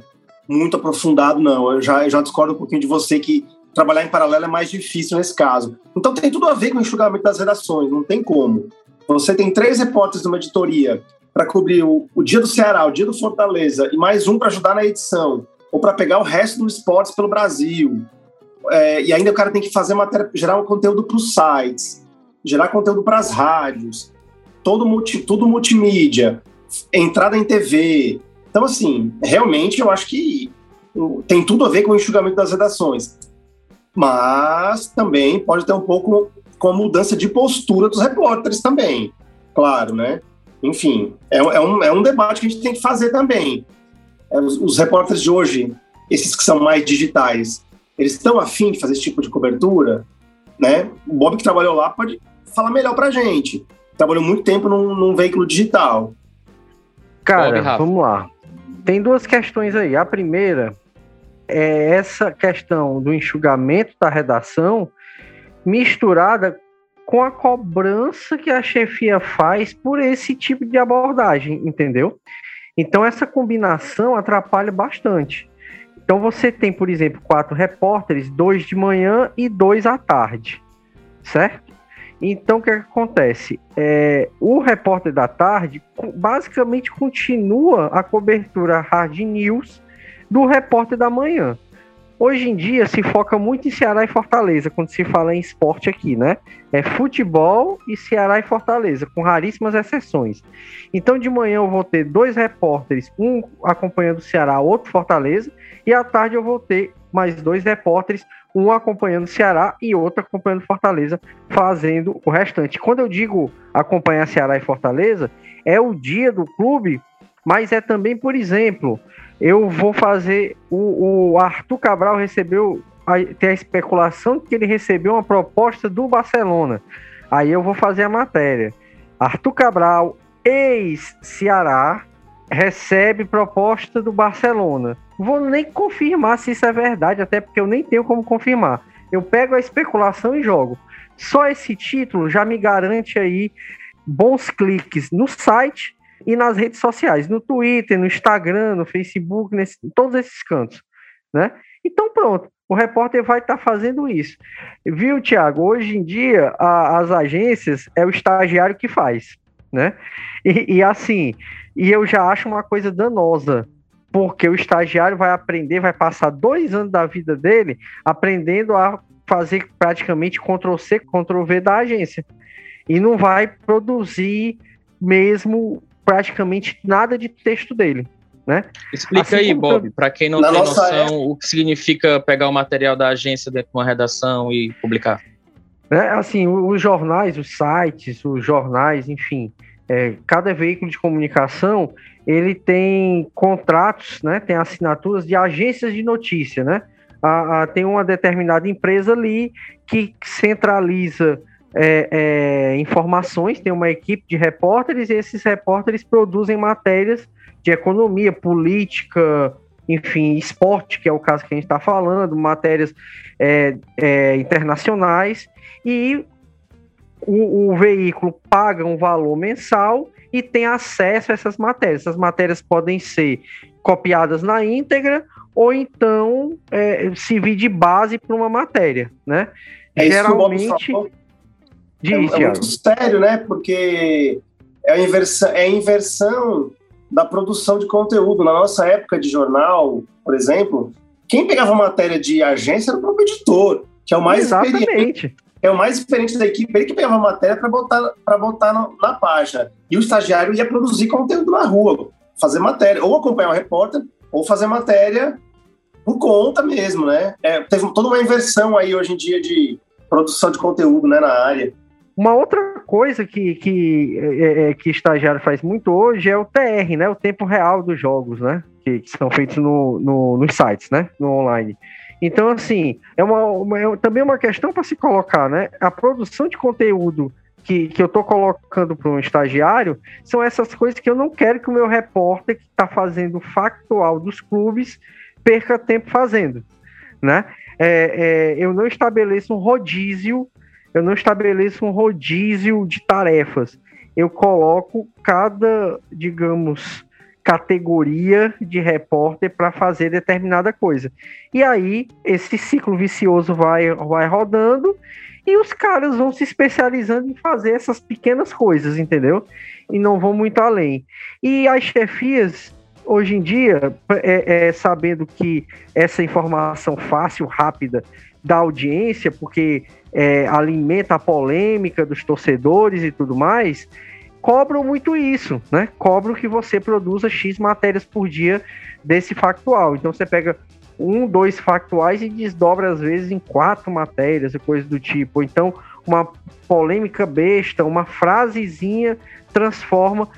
muito aprofundado, não. Eu já, eu já discordo um pouquinho de você que trabalhar em paralelo é mais difícil nesse caso. Então tem tudo a ver com o enxugamento das redações, não tem como. Você tem três repórteres numa editoria para cobrir o, o, dia do Ceará, o dia do Fortaleza e mais um para ajudar na edição, ou para pegar o resto dos esportes pelo Brasil. É, e ainda o cara tem que fazer matéria, gerar um conteúdo para os sites, gerar conteúdo para as rádios, todo multi, tudo multimídia, entrada em TV. Então, assim, realmente eu acho que tem tudo a ver com o enxugamento das redações. Mas também pode ter um pouco com a mudança de postura dos repórteres também, claro, né? Enfim, é, é, um, é um debate que a gente tem que fazer também. É, os, os repórteres de hoje, esses que são mais digitais, eles estão afim de fazer esse tipo de cobertura, né? O Bob que trabalhou lá pode falar melhor para a gente trabalhou muito tempo num, num veículo digital. Cara, vamos lá. Tem duas questões aí. A primeira é essa questão do enxugamento da redação misturada com a cobrança que a chefia faz por esse tipo de abordagem, entendeu? Então essa combinação atrapalha bastante. Então você tem, por exemplo, quatro repórteres, dois de manhã e dois à tarde, certo? Então, o que, é que acontece? É, o repórter da tarde basicamente continua a cobertura hard news do repórter da manhã. Hoje em dia se foca muito em Ceará e Fortaleza, quando se fala em esporte aqui, né? É futebol e Ceará e Fortaleza, com raríssimas exceções. Então, de manhã eu vou ter dois repórteres, um acompanhando o Ceará, outro Fortaleza, e à tarde eu vou ter mais dois repórteres, um acompanhando o Ceará e outro acompanhando Fortaleza, fazendo o restante. Quando eu digo acompanhar Ceará e Fortaleza, é o dia do clube, mas é também, por exemplo, eu vou fazer. O, o Arthur Cabral recebeu. Tem a especulação que ele recebeu uma proposta do Barcelona. Aí eu vou fazer a matéria. Arthur Cabral, ex-Ceará, recebe proposta do Barcelona. Vou nem confirmar se isso é verdade, até porque eu nem tenho como confirmar. Eu pego a especulação e jogo. Só esse título já me garante aí bons cliques no site e nas redes sociais, no Twitter, no Instagram, no Facebook, nesse, em todos esses cantos, né? Então pronto, o repórter vai estar tá fazendo isso. Viu, Tiago? Hoje em dia, a, as agências é o estagiário que faz, né? E, e assim, e eu já acho uma coisa danosa, porque o estagiário vai aprender, vai passar dois anos da vida dele aprendendo a fazer praticamente Ctrl-C, Ctrl-V da agência. E não vai produzir mesmo praticamente nada de texto dele. Né? Explica assim aí, Bob, para quem não tem noção, época. o que significa pegar o material da agência dentro de uma redação e publicar. É, assim, os jornais, os sites, os jornais, enfim, é, cada veículo de comunicação ele tem contratos, né, tem assinaturas de agências de notícia, né? A, a, tem uma determinada empresa ali que centraliza é, é, informações, tem uma equipe de repórteres e esses repórteres produzem matérias de economia, política, enfim, esporte, que é o caso que a gente está falando, matérias é, é internacionais, e o, o veículo paga um valor mensal e tem acesso a essas matérias. Essas matérias podem ser copiadas na íntegra ou então é, servir de base para uma matéria, né? É Geralmente. Diz, é, é muito sério, né? Porque é a inversão, é a inversão da produção de conteúdo. Na nossa época de jornal, por exemplo, quem pegava matéria de agência era o próprio editor, que é o mais Exatamente. experiente é o mais diferente da equipe, ele que pegava matéria para botar, pra botar no, na página. E o estagiário ia produzir conteúdo na rua, fazer matéria, ou acompanhar o repórter, ou fazer matéria por conta mesmo, né? É, teve toda uma inversão aí hoje em dia de produção de conteúdo né, na área. Uma outra coisa que, que, é, é, que estagiário faz muito hoje é o TR, né? O tempo real dos jogos, né? Que, que são feitos no, no, nos sites, né? No online. Então, assim, é, uma, uma é também uma questão para se colocar, né? A produção de conteúdo que, que eu estou colocando para um estagiário são essas coisas que eu não quero que o meu repórter que está fazendo factual dos clubes perca tempo fazendo, né? É, é, eu não estabeleço um rodízio, eu não estabeleço um rodízio de tarefas. Eu coloco cada, digamos, categoria de repórter para fazer determinada coisa. E aí esse ciclo vicioso vai, vai rodando e os caras vão se especializando em fazer essas pequenas coisas, entendeu? E não vão muito além. E as chefias, hoje em dia, é, é, sabendo que essa informação fácil, rápida da audiência, porque é, alimenta a polêmica dos torcedores e tudo mais, cobram muito isso, né? Cobram que você produza X matérias por dia desse factual. Então você pega um, dois factuais e desdobra às vezes em quatro matérias e coisas do tipo. Então, uma polêmica besta, uma frasezinha transforma.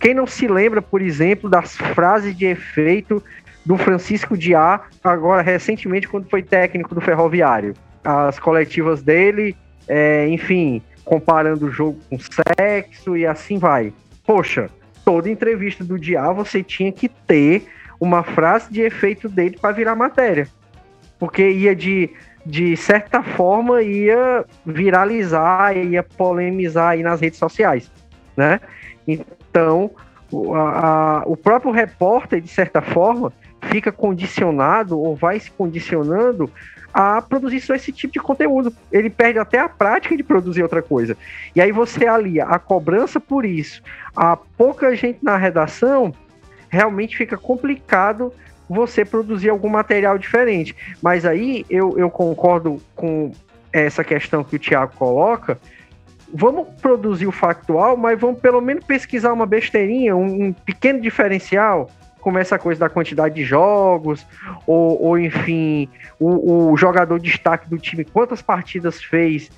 Quem não se lembra, por exemplo, das frases de efeito do Francisco Diá, agora recentemente, quando foi técnico do Ferroviário? As coletivas dele, é, enfim, comparando o jogo com sexo e assim vai. Poxa, toda entrevista do Diá você tinha que ter uma frase de efeito dele para virar matéria. Porque ia de, de certa forma, ia viralizar, ia polemizar aí nas redes sociais, né? Então, a, a, o próprio repórter, de certa forma, fica condicionado ou vai se condicionando a produzir só esse tipo de conteúdo. Ele perde até a prática de produzir outra coisa. E aí você alia a cobrança por isso, a pouca gente na redação, realmente fica complicado você produzir algum material diferente. Mas aí eu, eu concordo com essa questão que o Tiago coloca. Vamos produzir o factual, mas vamos pelo menos pesquisar uma besteirinha, um, um pequeno diferencial, como essa coisa da quantidade de jogos, ou, ou enfim, o, o jogador de destaque do time, quantas partidas fez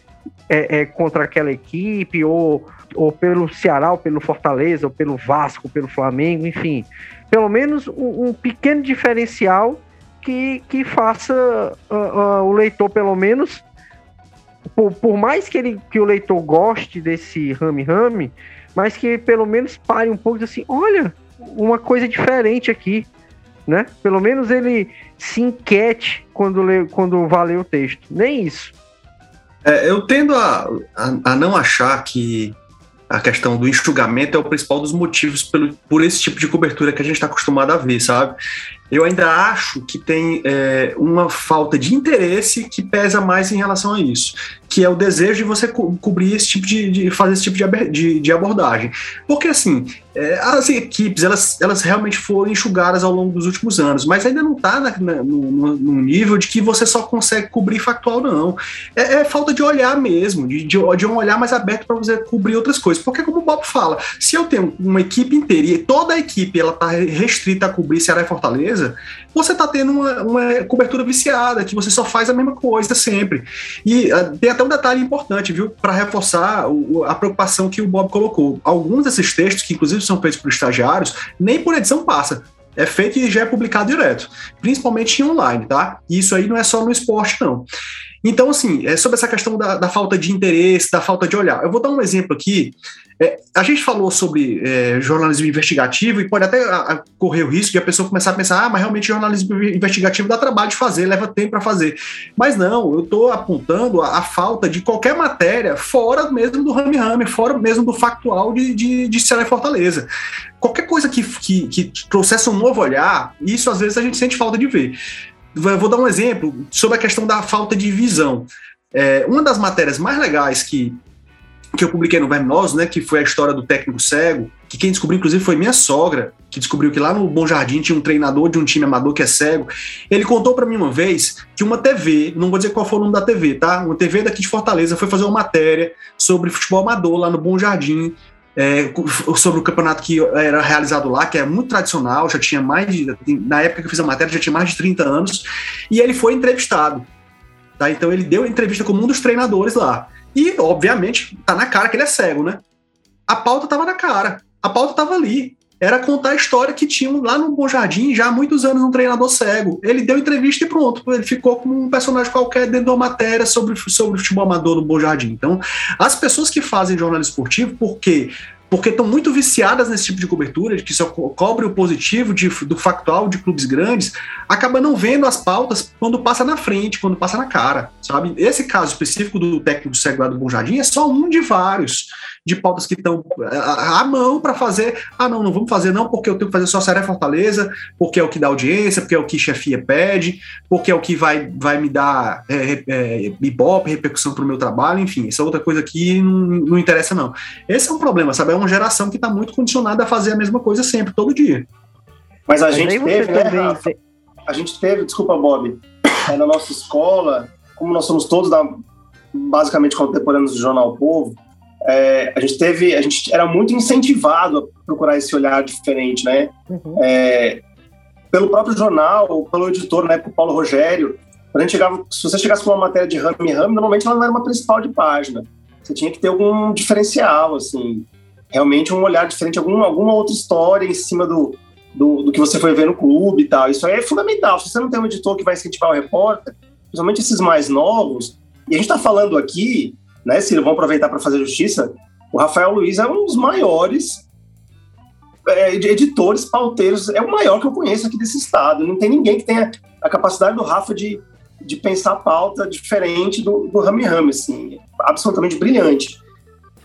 é, é, contra aquela equipe, ou, ou pelo Ceará, ou pelo Fortaleza, ou pelo Vasco, pelo Flamengo, enfim. Pelo menos um, um pequeno diferencial que, que faça uh, uh, o leitor, pelo menos, por, por, mais que, ele, que o leitor goste desse rame-rame, mas que pelo menos pare um pouco assim, olha, uma coisa diferente aqui, né? Pelo menos ele se enquete quando, lê, quando vá ler o texto. Nem isso. É, eu tendo a, a, a, não achar que a questão do enxugamento é o principal dos motivos pelo, por esse tipo de cobertura que a gente está acostumado a ver, sabe? Eu ainda acho que tem é, uma falta de interesse que pesa mais em relação a isso que é o desejo de você co cobrir esse tipo de, de, fazer esse tipo de, de, de abordagem. Porque assim, é, as equipes elas, elas realmente foram enxugadas ao longo dos últimos anos, mas ainda não está no, nível de que você só consegue cobrir factual, não. É, é falta de olhar mesmo, de, de, de um olhar mais aberto para você cobrir outras coisas. Porque, como o Bob fala, se eu tenho uma equipe inteira e toda a equipe ela está restrita a cobrir Ceará e Fortaleza, você está tendo uma, uma cobertura viciada, que você só faz a mesma coisa sempre. E uh, tem até um detalhe importante, viu, para reforçar o, a preocupação que o Bob colocou. Alguns desses textos, que inclusive são feitos por estagiários, nem por edição passa. É feito e já é publicado direto, principalmente em online, tá? E isso aí não é só no esporte, não. Então, assim, é sobre essa questão da, da, falta de interesse, da falta de olhar. Eu vou dar um exemplo aqui. É, a gente falou sobre é, jornalismo investigativo e pode até a, correr o risco de a pessoa começar a pensar, ah, mas realmente jornalismo investigativo dá trabalho de fazer, leva tempo para fazer. Mas não, eu estou apontando a, a, falta de qualquer matéria fora mesmo do rame-rame, fora mesmo do factual de, de, de Ceará e Fortaleza. Qualquer coisa que, que, que trouxesse um novo olhar, isso às vezes a gente sente falta de ver. Vou dar um exemplo sobre a questão da falta de visão. É, uma das matérias mais legais que, que eu publiquei no Verminoso, né, que foi a história do técnico cego, que quem descobriu, inclusive, foi minha sogra, que descobriu que lá no Bom Jardim tinha um treinador de um time amador que é cego. Ele contou para mim uma vez que uma TV, não vou dizer qual foi o nome da TV, tá? Uma TV daqui de Fortaleza foi fazer uma matéria sobre futebol amador lá no Bom Jardim, é, sobre o campeonato que era realizado lá, que é muito tradicional, já tinha mais de, na época que eu fiz a matéria, já tinha mais de 30 anos, e ele foi entrevistado. Tá? Então ele deu entrevista com um dos treinadores lá. E, obviamente, tá na cara que ele é cego, né? A pauta tava na cara. A pauta tava ali. Era contar a história que tinham lá no Bom Jardim, já há muitos anos, um treinador cego. Ele deu entrevista e pronto. Ele ficou como um personagem qualquer dentro de uma matéria sobre, sobre futebol amador no Bom Jardim. Então, as pessoas que fazem jornalismo esportivo, porque porque estão muito viciadas nesse tipo de cobertura, de que só cobre o positivo de, do factual de clubes grandes, acaba não vendo as pautas quando passa na frente, quando passa na cara, sabe? Esse caso específico do técnico do Cego do Bom Jardim é só um de vários de pautas que estão à mão para fazer. Ah, não, não vamos fazer não, porque eu tenho que fazer só Seré Fortaleza, porque é o que dá audiência, porque é o que chefia pede, porque é o que vai, vai me dar é, é, ibope, repercussão para o meu trabalho, enfim, essa outra coisa aqui não, não interessa não. Esse é um problema, sabe? É uma geração que está muito condicionada a fazer a mesma coisa sempre, todo dia. Mas a gente teve, né, Rafa? A gente teve, desculpa, Bob, é, na nossa escola, como nós somos todos da, basicamente contemporâneos do Jornal Povo, é, a gente teve, a gente era muito incentivado a procurar esse olhar diferente, né? Uhum. É, pelo próprio jornal, pelo editor, né, o Paulo Rogério, quando a gente chegava, se você chegasse com uma matéria de rame rame, normalmente ela não era uma principal de página. Você tinha que ter algum diferencial, assim, realmente um olhar diferente, algum, alguma outra história em cima do, do, do, que você foi ver no clube e tal. Isso aí é fundamental. Se você não tem um editor que vai incentivar o repórter, principalmente esses mais novos, e a gente está falando aqui né, Ciro? Vamos aproveitar para fazer justiça. O Rafael Luiz é um dos maiores é, editores, pauteiros, é o maior que eu conheço aqui desse estado. Não tem ninguém que tenha a capacidade do Rafa de, de pensar pauta diferente do, do Rami Rami, assim, absolutamente brilhante.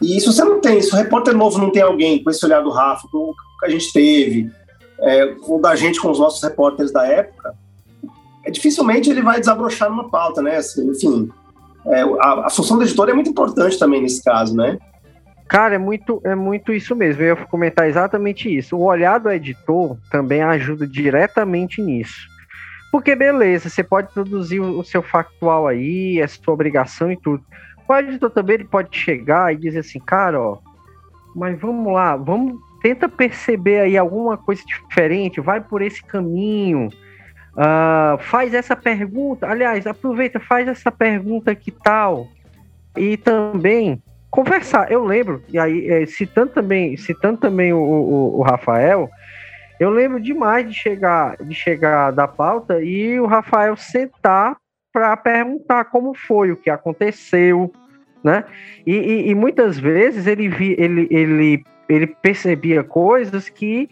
E se você não tem, se o repórter novo não tem alguém com esse olhar do Rafa, com o que a gente teve, é, ou da gente com os nossos repórteres da época, é, dificilmente ele vai desabrochar numa pauta, né? Assim, enfim, é, a, a, função do editor é muito importante também nesse caso, né? Cara, é muito, é muito isso mesmo. Eu ia comentar exatamente isso. O olhar do editor também ajuda diretamente nisso. Porque, beleza, você pode produzir o seu factual aí, é sua obrigação e tudo. O editor também ele pode chegar e dizer assim, cara, ó, mas vamos lá, vamos tenta perceber aí alguma coisa diferente, vai por esse caminho, Uh, faz essa pergunta, aliás, aproveita, faz essa pergunta que tal. E também conversar. Eu lembro, e aí, é, citando também, citando também o, o, o, Rafael, eu lembro demais de chegar, de chegar da pauta e o Rafael sentar para perguntar como foi, o que aconteceu, né? E, e, e muitas vezes ele, vi, ele, ele, ele percebia coisas que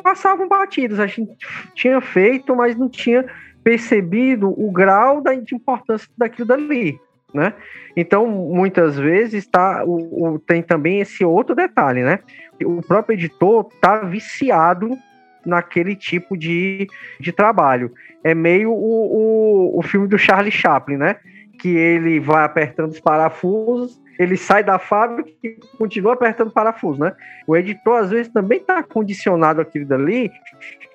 passavam batidos. A gente tinha feito, mas não tinha percebido o grau da importância daquilo dali, né? Então, muitas vezes tá, o, o, tem também esse outro detalhe, né? O próprio editor tá viciado naquele tipo de, de trabalho. É meio o, o, o filme do Charlie Chaplin, né? Que ele vai apertando os parafusos ele sai da fábrica e continua apertando parafuso, né? O editor, às vezes, também está condicionado aquilo dali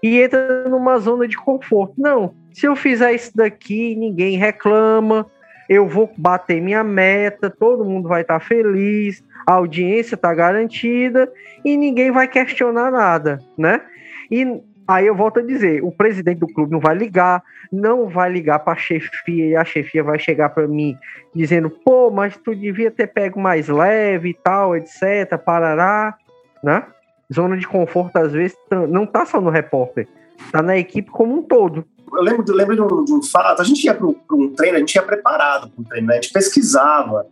e entra numa zona de conforto. Não, se eu fizer isso daqui, ninguém reclama, eu vou bater minha meta, todo mundo vai estar tá feliz, a audiência está garantida e ninguém vai questionar nada, né? E Aí eu volto a dizer, o presidente do clube não vai ligar, não vai ligar para a chefia e a chefia vai chegar para mim dizendo, pô, mas tu devia ter pego mais leve e tal, etc, parará, né? Zona de conforto às vezes não tá só no repórter, tá na equipe como um todo. Eu lembro, eu lembro de, um, de um fato, a gente ia para um treino, a gente ia preparado para um treino, né? a gente pesquisava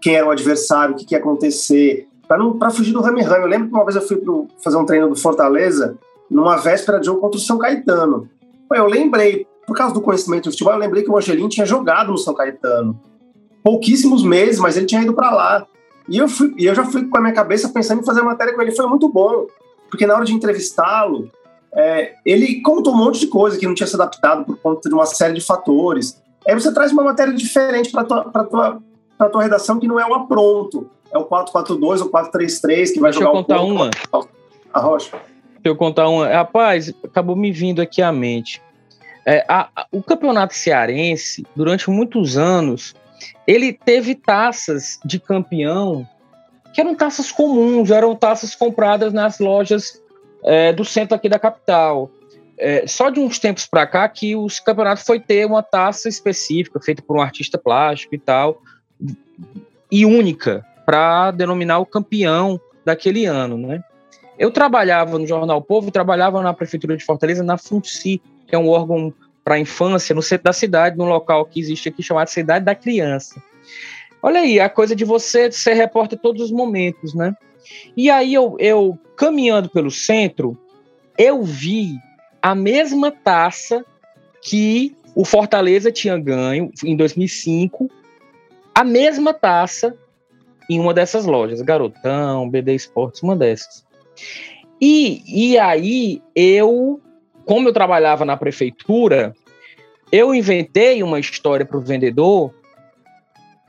quem era o adversário, o que, que ia acontecer, para fugir do rame-rame. Eu lembro que uma vez eu fui pro, fazer um treino do Fortaleza, numa véspera de jogo contra o São Caetano. Eu lembrei, por causa do conhecimento do futebol, eu lembrei que o Angelim tinha jogado no São Caetano. Pouquíssimos meses, mas ele tinha ido para lá. E eu, fui, e eu já fui com a minha cabeça pensando em fazer matéria com ele. Foi muito bom, porque na hora de entrevistá-lo, é, ele contou um monte de coisa que não tinha se adaptado por conta de uma série de fatores. Aí você traz uma matéria diferente para tua, pra tua, pra tua redação que não é o apronto. É o 442 ou 433 que vai Deixa jogar eu contar uma. A Rocha. Eu contar uma. Rapaz, acabou me vindo aqui à mente. É, a, a, o campeonato cearense, durante muitos anos, ele teve taças de campeão que eram taças comuns, eram taças compradas nas lojas é, do centro aqui da capital. É, só de uns tempos para cá que os campeonatos foi ter uma taça específica, feita por um artista plástico e tal, e única, para denominar o campeão daquele ano, né? Eu trabalhava no Jornal Povo, trabalhava na Prefeitura de Fortaleza, na FUNCI, que é um órgão para a infância, no centro da cidade, num local que existe aqui chamado Cidade da Criança. Olha aí, a coisa de você ser repórter todos os momentos, né? E aí eu, eu caminhando pelo centro, eu vi a mesma taça que o Fortaleza tinha ganho em 2005, a mesma taça em uma dessas lojas, Garotão, BD Esportes, uma dessas. E, e aí eu, como eu trabalhava na prefeitura, eu inventei uma história para o vendedor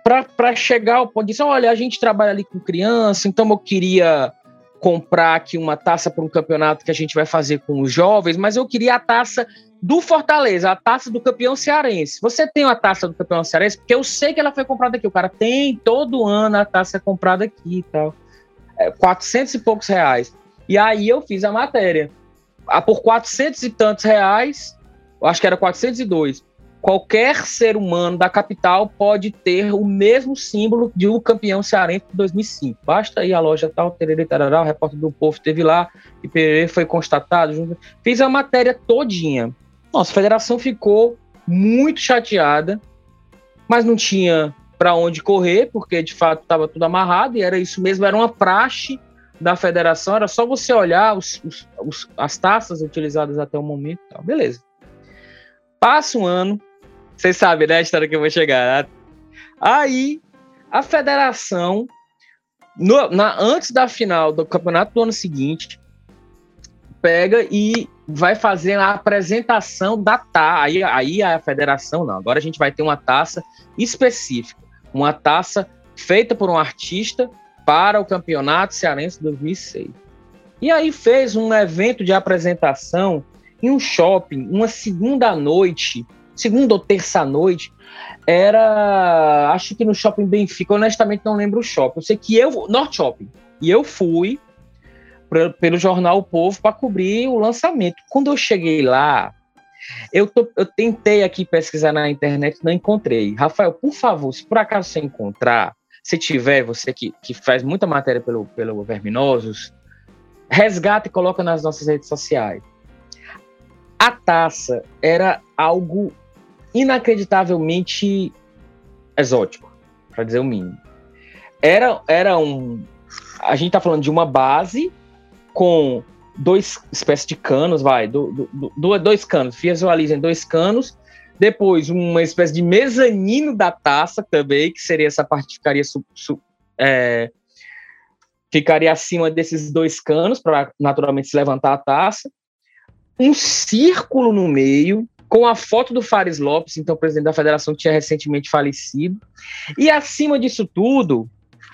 para chegar ao ponto de dizer, olha, a gente trabalha ali com criança, então eu queria comprar aqui uma taça para um campeonato que a gente vai fazer com os jovens, mas eu queria a taça do Fortaleza, a taça do campeão cearense. Você tem a taça do campeão cearense? Porque eu sei que ela foi comprada aqui. O cara tem todo ano a taça comprada aqui e tal. É, 400 e poucos reais. E aí eu fiz a matéria. Ah, por 400 e tantos reais, acho que era 402, qualquer ser humano da capital pode ter o mesmo símbolo de um campeão cearense de 2005. Basta ir à loja tal, tererê, tarará, o repórter do povo esteve lá e foi constatado. Fiz a matéria todinha. Nossa, a federação ficou muito chateada, mas não tinha para onde correr, porque de fato estava tudo amarrado e era isso mesmo, era uma praxe da federação, era só você olhar os, os, os, as taças utilizadas até o momento. Beleza. Passa um ano, vocês sabem, né, a história que eu vou chegar. Aí, a federação, no, na, antes da final do campeonato do ano seguinte, pega e vai fazer a apresentação da taça. Aí, aí a federação, não, agora a gente vai ter uma taça específica, uma taça feita por um artista para o Campeonato Cearense 2006. E aí fez um evento de apresentação em um shopping, uma segunda noite, segunda ou terça noite, era, acho que no Shopping Benfica, honestamente não lembro o shopping. Eu sei que eu, Norte Shopping, e eu fui pra, pelo jornal O Povo para cobrir o lançamento. Quando eu cheguei lá, eu, tô, eu tentei aqui pesquisar na internet, não encontrei. Rafael, por favor, se por acaso você encontrar, se tiver, você que, que faz muita matéria pelo, pelo Verminosos, resgata e coloca nas nossas redes sociais. A taça era algo inacreditavelmente exótico, para dizer o mínimo. Era, era um. A gente tá falando de uma base com dois espécies de canos, vai, do, do, do, dois canos, visualizem dois canos, depois uma espécie de mezanino da taça também, que seria essa parte que ficaria, su, su, é, ficaria acima desses dois canos para naturalmente se levantar a taça, um círculo no meio com a foto do Fares Lopes, então presidente da federação que tinha recentemente falecido, e acima disso tudo,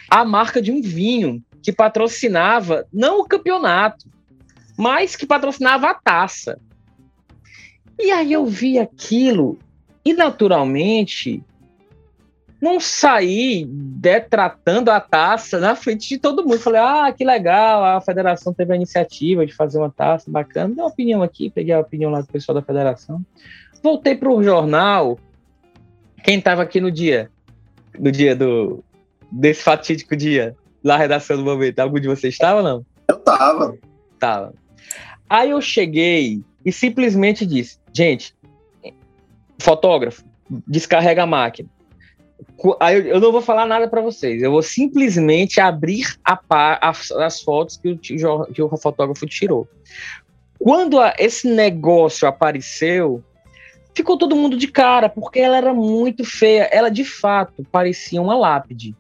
a marca de um vinho que patrocinava não o campeonato, mas que patrocinava a taça. E aí eu vi aquilo e naturalmente não saí detratando a taça na frente de todo mundo. Falei, ah, que legal, a federação teve a iniciativa de fazer uma taça bacana. Dei uma opinião aqui, peguei a opinião lá do pessoal da federação. Voltei para o jornal. Quem estava aqui no dia? No dia do. desse fatídico dia, lá na redação do momento. Algum de vocês estava não? Eu estava. Tava. Aí eu cheguei e simplesmente disse: gente, fotógrafo, descarrega a máquina Aí eu não vou falar nada para vocês, eu vou simplesmente abrir a as, as, fotos que o, que o fotógrafo tirou. Quando a, esse negócio apareceu, ficou todo mundo de cara, porque ela era muito feia. Ela de fato parecia uma lápide.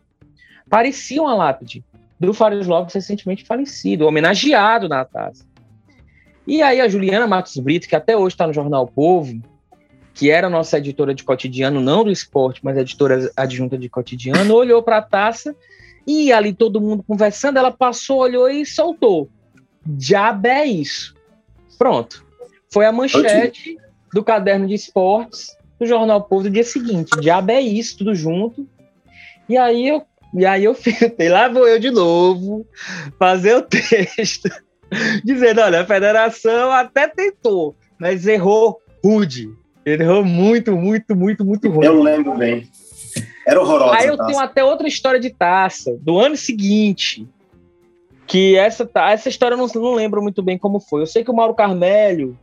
Parecia uma lápide do Fares Lopes recentemente falecido, homenageado na taça. E aí a Juliana Matos Brito, que até hoje está no Jornal Povo, que era nossa editora de cotidiano, não do esporte, mas editora adjunta de cotidiano, olhou para a taça e ali todo mundo conversando, ela passou, olhou e soltou. Diabo é isso. Pronto. Foi a manchete do caderno de esportes do Jornal Povo do dia seguinte. Diabo é isso, tudo junto. E aí eu, e aí eu [LAUGHS] fiquei, lá vou eu de novo fazer o [LAUGHS] texto, [LAUGHS] dizendo, olha, a federação até tentou, mas errou rude. Ele errou muito, muito, muito, muito ruim. Eu lembro bem. Era horroroso. Aí eu tenho até outra história de taça, do ano seguinte. que essa, essa história eu não, não lembro muito bem como foi. Eu sei que o Mauro Carmelho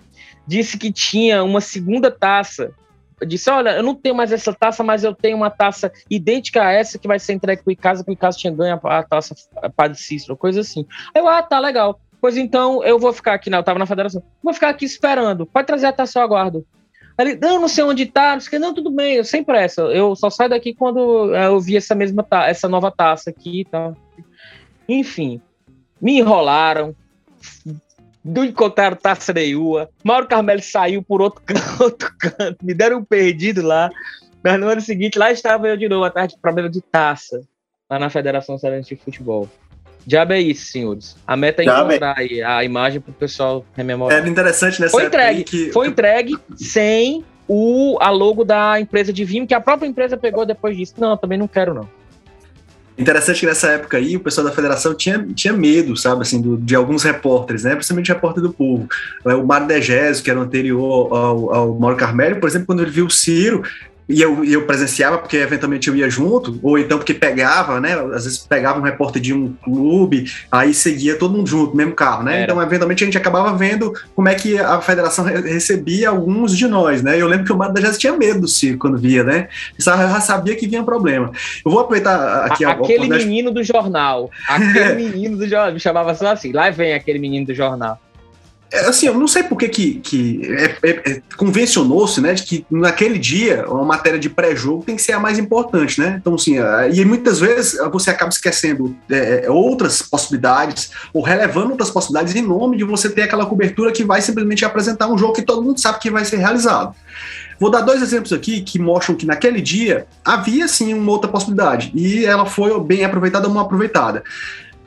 disse que tinha uma segunda taça. Eu disse: Olha, eu não tenho mais essa taça, mas eu tenho uma taça idêntica a essa que vai ser entregue para o Icasa, que o Icasa tinha ganho a, taça Padre Cícero, coisa assim. Eu, ah, tá legal. Pois então eu vou ficar aqui, não, eu tava na federação, vou ficar aqui esperando. Pode trazer a taça, eu aguardo. Ele, não, não sei onde tá, não sei não, tudo bem, eu sem pressa. Eu só saio daqui quando eu vi essa mesma essa nova taça aqui e tal. Enfim, me enrolaram, não encontraram taça nenhuma. Mauro Carmelo saiu por outro [LAUGHS] canto, outro canto, me deram um perdido lá. Mas no ano seguinte, lá estava eu de novo, atrás de problema de taça, lá na Federação Cearense de Futebol. Diabo é isso, senhores. A meta é encontrar aí a imagem para o pessoal rememorar. É interessante nessa foi entregue, que... Foi entregue sem o, a logo da empresa de vinho, que a própria empresa pegou depois disso. Não, também não quero, não. Interessante que nessa época aí o pessoal da federação tinha, tinha medo, sabe, assim, do, de alguns repórteres, né, principalmente repórter do povo. O Mário Degésio, que era o anterior ao, ao Mauro Carmelho, por exemplo, quando ele viu o Ciro, e eu, eu presenciava porque eventualmente eu ia junto, ou então porque pegava, né? Às vezes pegava um repórter de um clube, aí seguia todo mundo junto, mesmo carro, né? Era. Então, eventualmente, a gente acabava vendo como é que a federação recebia alguns de nós, né? Eu lembro que o Mário da Jazz tinha medo do circo quando via, né? Eu já sabia que vinha problema. Eu vou aproveitar aqui a, Aquele menino do jornal, aquele [LAUGHS] menino do jornal, me chamava só assim, lá vem aquele menino do jornal. É, assim, eu não sei por que, que, que é, é, é, convencionou-se, né, de que naquele dia uma matéria de pré-jogo tem que ser a mais importante, né? Então, assim, e muitas vezes você acaba esquecendo é, é, outras possibilidades ou relevando outras possibilidades em nome de você ter aquela cobertura que vai simplesmente apresentar um jogo que todo mundo sabe que vai ser realizado. Vou dar dois exemplos aqui que mostram que naquele dia havia sim uma outra possibilidade e ela foi bem aproveitada ou mal aproveitada.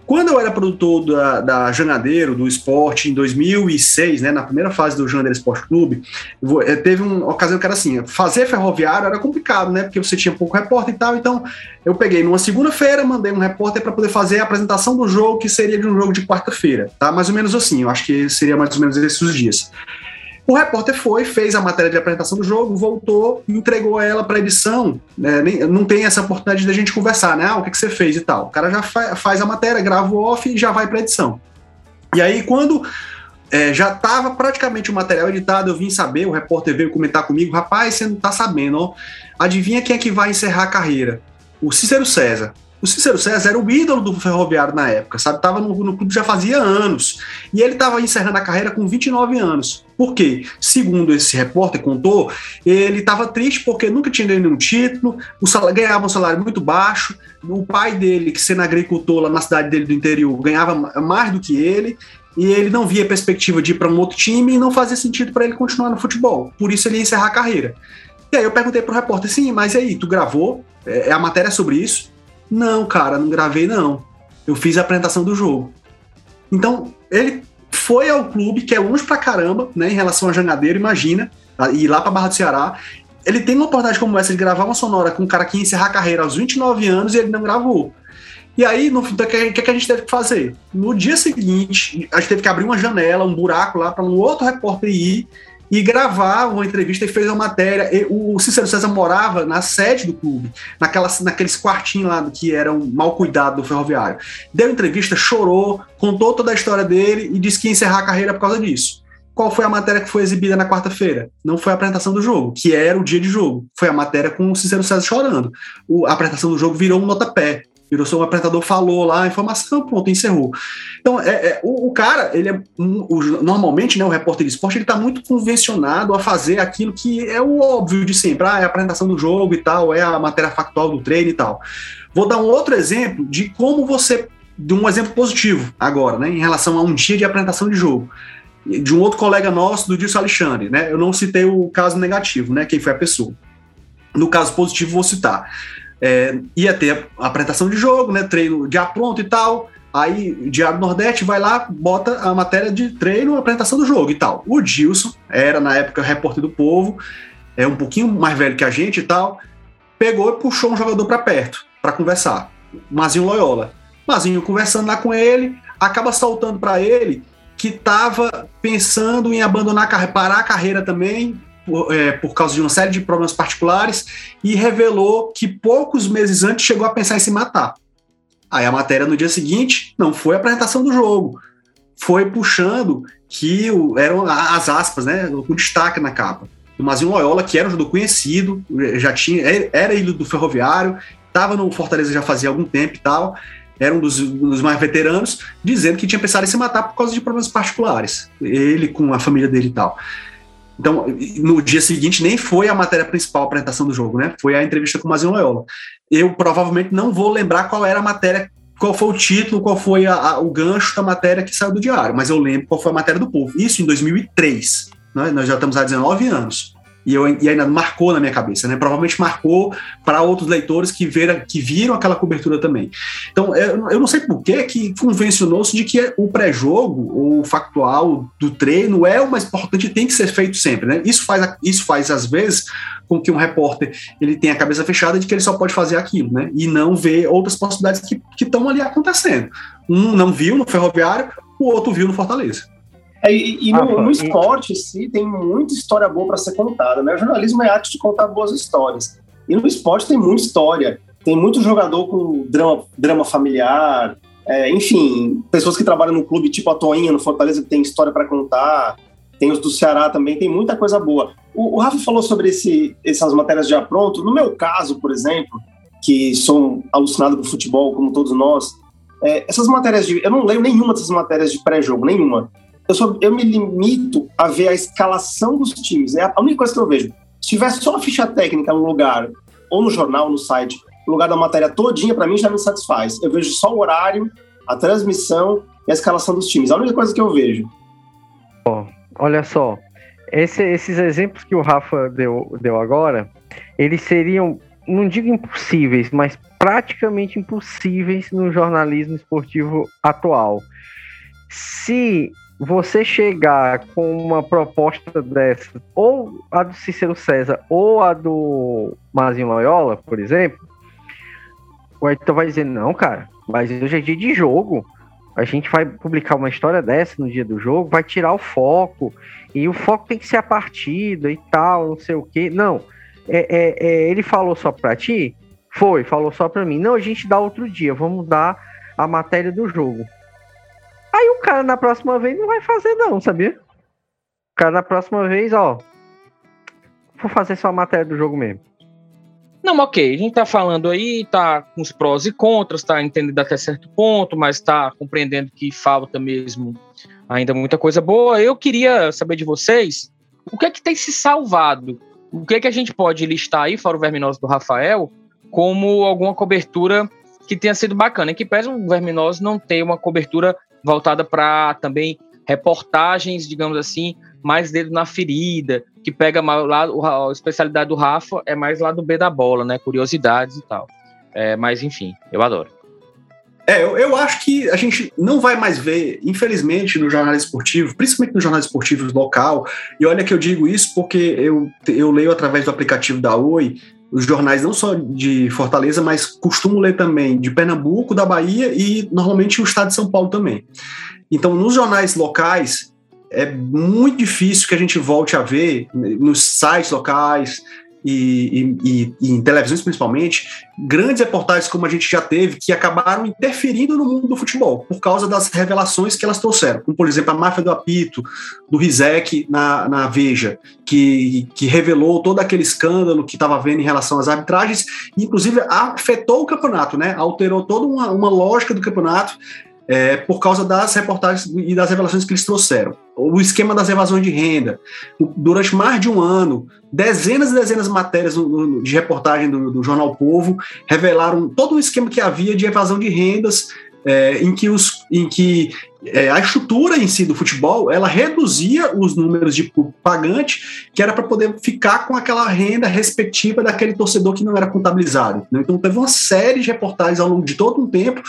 Quando eu era produtor da, da Janadeiro, do esporte, em 2006, né, na primeira fase do Janadeiro Esporte Clube, eh, teve uma ocasião que era assim, fazer ferroviário era complicado, né, porque você tinha pouco repórter e tal, então eu peguei numa segunda-feira, mandei um repórter para poder fazer a apresentação do jogo, que seria de um jogo de quarta-feira, tá, mais ou menos assim, eu acho que seria mais ou menos esses dias. O repórter foi, fez a matéria de apresentação do jogo, voltou entregou ela para edição. Né? não tem essa oportunidade da gente conversar, né? Ah, o que, que você fez e tal. O cara já fa faz a matéria, grava o off e já vai para edição. E aí, quando é, já estava praticamente o material editado, eu vim saber, o repórter veio comentar comigo, rapaz, você não está sabendo, ó. Adivinha quem é que vai encerrar a carreira? O Cícero César. O Cícero César era o ídolo do Ferroviário na época, sabe? Tava no, no clube já fazia anos. E ele estava encerrando a carreira com 29 anos. Por quê? Segundo esse repórter contou, ele estava triste porque nunca tinha ganho nenhum título, o salário, ganhava um salário muito baixo, o pai dele, que sendo agricultor lá na cidade dele do interior, ganhava mais do que ele, e ele não via perspectiva de ir para um outro time e não fazia sentido para ele continuar no futebol. Por isso ele ia encerrar a carreira. E aí eu perguntei pro repórter, sim, mas e aí, tu gravou? É, é a matéria sobre isso? Não, cara, não gravei não. Eu fiz a apresentação do jogo. Então, ele foi ao clube, que é longe pra caramba, né, em relação a Jangadeiro, imagina, ir lá pra Barra do Ceará. Ele tem uma oportunidade como essa de gravar uma sonora com um cara que ia encerrar a carreira aos 29 anos e ele não gravou. E aí, no fim, o que, que a gente teve que fazer? No dia seguinte, a gente teve que abrir uma janela, um buraco lá, para um outro repórter ir e gravar uma entrevista e fez uma matéria. E o Cícero César morava na sede do clube, naquelas, naqueles quartinhos lá que eram mal cuidados do ferroviário. Deu entrevista, chorou, contou toda a história dele e disse que ia encerrar a carreira por causa disso. Qual foi a matéria que foi exibida na quarta-feira? Não foi a apresentação do jogo, que era o dia de jogo. Foi a matéria com o Cícero César chorando. O, a apresentação do jogo virou um notapé virou só um apresentador, falou lá a informação, pronto, encerrou. Então, é, é o, o, cara, ele é o, normalmente, né, o repórter de esporte, ele está muito convencionado a fazer aquilo que é o óbvio de sempre, ah, é a apresentação do jogo e tal, é a matéria factual do treino e tal. Vou dar um outro exemplo de como você, de um exemplo positivo agora, né, em relação a um dia de apresentação de jogo de um outro colega nosso, do Dilson Alexandre, né? Eu não citei o caso negativo, né? Quem foi a pessoa. No caso positivo, vou citar é, ia ter apresentação de jogo, né? Treino já pronto e tal. Aí o Diário Nordeste vai lá, bota a matéria de treino, apresentação do jogo e tal. O Dilson era na época repórter do Povo, é um pouquinho mais velho que a gente e tal. Pegou e puxou um jogador para perto para conversar. Mazinho Loyola. Mazinho conversando lá com ele, acaba saltando para ele que estava pensando em abandonar, parar a carreira também, por, é, por causa de uma série de problemas particulares e revelou que poucos meses antes chegou a pensar em se matar. Aí a matéria no dia seguinte não foi a apresentação do jogo, foi puxando que o, eram as aspas, né, com destaque na capa. O Mazinho Loyola, que era um jogador conhecido, já tinha, era ele do Ferroviário, estava no Fortaleza já fazia algum tempo e tal, era um dos, dos, mais veteranos, dizendo que tinha pensado em se matar por causa de problemas particulares, ele com a família dele e tal. Então, no dia seguinte, nem foi a matéria principal, a apresentação do jogo, né? Foi a entrevista com o Mazinho Loyola. Eu provavelmente não vou lembrar qual era a matéria, qual foi o título, qual foi a, a, o gancho da matéria que saiu do diário, mas eu lembro qual foi a matéria do povo. Isso em 2003. Né? Nós já estamos há 19 anos e, eu, e ainda marcou na minha cabeça, né? Provavelmente marcou para outros leitores que, viram, que viram aquela cobertura também. Então, eu, eu não sei por que que convencionou-se de que o pré-jogo, ou o factual do treino é o mais importante e tem que ser feito sempre, né? Isso faz, isso faz às vezes, com que um repórter ele tenha a cabeça fechada de que ele só pode fazer aquilo, né? E não ver outras possibilidades que estão ali acontecendo. Um não viu no Ferroviário, o outro viu no Fortaleza. É, e, e no, ah, no, esporte, sim, tem muita história boa para ser contada, né? O jornalismo é arte de contar boas histórias. E no esporte tem muita história. Tem muito jogador com drama, drama familiar, é, enfim, pessoas que trabalham no clube, tipo a Toinha no Fortaleza, que tem história para contar. Tem os do Ceará também, tem muita coisa boa. O, o Rafa falou sobre esse, essas matérias já pronto. No meu caso, por exemplo, que sou alucinado por futebol, como todos nós, é, essas matérias de. Eu não leio nenhuma dessas matérias de pré-jogo, nenhuma eu, só, eu me limito a ver a escalação dos times. É a única coisa que eu vejo. Se tivesse só a ficha técnica no lugar, ou no jornal, no site, no lugar da matéria todinha, para mim já me satisfaz. Eu vejo só o horário, a transmissão e a escalação dos times. A única coisa que eu vejo. Oh, olha só, esse, esses exemplos que o Rafa deu, deu agora, eles seriam, não digo impossíveis, mas praticamente impossíveis no jornalismo esportivo atual. Se você chegar com uma proposta dessa, ou a do Cícero César, ou a do Mazinho Loyola, por exemplo, o Editor vai dizer, não, cara, mas hoje é dia de jogo. A gente vai publicar uma história dessa no dia do jogo, vai tirar o foco, e o foco tem que ser a partida e tal, não sei o quê. Não, é, é, é, ele falou só pra ti? Foi, falou só pra mim. Não, a gente dá outro dia, vamos dar a matéria do jogo. Cara na próxima vez não vai fazer, não, sabia? O cara na próxima vez, ó. Vou fazer só a matéria do jogo mesmo. Não, ok, a gente tá falando aí, tá com os prós e contras, tá entendendo até certo ponto, mas tá compreendendo que falta mesmo ainda muita coisa boa. Eu queria saber de vocês o que é que tem se salvado? O que é que a gente pode listar aí, fora o Verminoso do Rafael, como alguma cobertura que tenha sido bacana? Em que pese o Verminoso não ter uma cobertura voltada para também reportagens, digamos assim, mais dedo na ferida, que pega lá a especialidade do Rafa é mais lá do B da bola, né? Curiosidades e tal. É, mas enfim, eu adoro. É, eu, eu, acho que a gente não vai mais ver, infelizmente, no jornal esportivo, principalmente no jornal esportivo local, e olha que eu digo isso porque eu, eu leio através do aplicativo da Oi os jornais não só de Fortaleza, mas costumo ler também de Pernambuco, da Bahia e normalmente o estado de São Paulo também. Então, nos jornais locais, é muito difícil que a gente volte a ver nos sites locais, e, e, e, em televisões principalmente, grandes reportagens como a gente já teve, que acabaram interferindo no mundo do futebol, por causa das revelações que elas trouxeram, como por exemplo a máfia do apito, do Rizek na, na Veja, que, que revelou todo aquele escândalo que estava vendo em relação às arbitragens, e inclusive afetou o campeonato, né? alterou toda uma, uma lógica do campeonato, é, por causa das reportagens e das revelações que eles trouxeram. O esquema das evasões de renda. Durante mais de um ano, dezenas e dezenas de matérias de reportagem do, do Jornal Povo revelaram todo o esquema que havia de evasão de rendas, é, em que, os, em que é, a estrutura em si do futebol ela reduzia os números de pagante, que era para poder ficar com aquela renda respectiva daquele torcedor que não era contabilizado. Né? Então teve uma série de reportagens ao longo de todo um tempo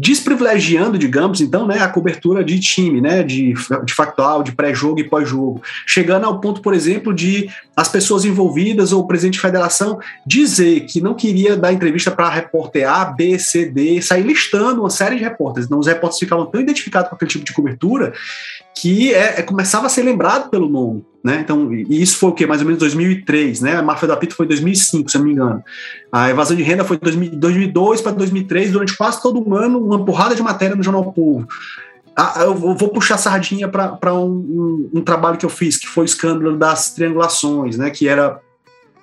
desprivilegiando, digamos, então, né, a cobertura de time, né, de, de factual, de pré-jogo e pós-jogo, chegando ao ponto, por exemplo, de as pessoas envolvidas ou o presidente de federação dizer que não queria dar entrevista para repórter A, B, C, D, sair listando uma série de repórteres. Então, os repórteres ficavam tão identificados com aquele tipo de cobertura que é, é, começava a ser lembrado pelo nome, né? Então, e isso foi o quê? Mais ou menos 2003, né? A máfia do apito foi 2005, se eu não me engano. A evasão de renda foi 2002 para 2003, durante quase todo um ano, uma porrada de matéria no Jornal Povo. Ah, eu vou puxar sardinha para um, um, um, trabalho que eu fiz, que foi o escândalo das triangulações, né? Que era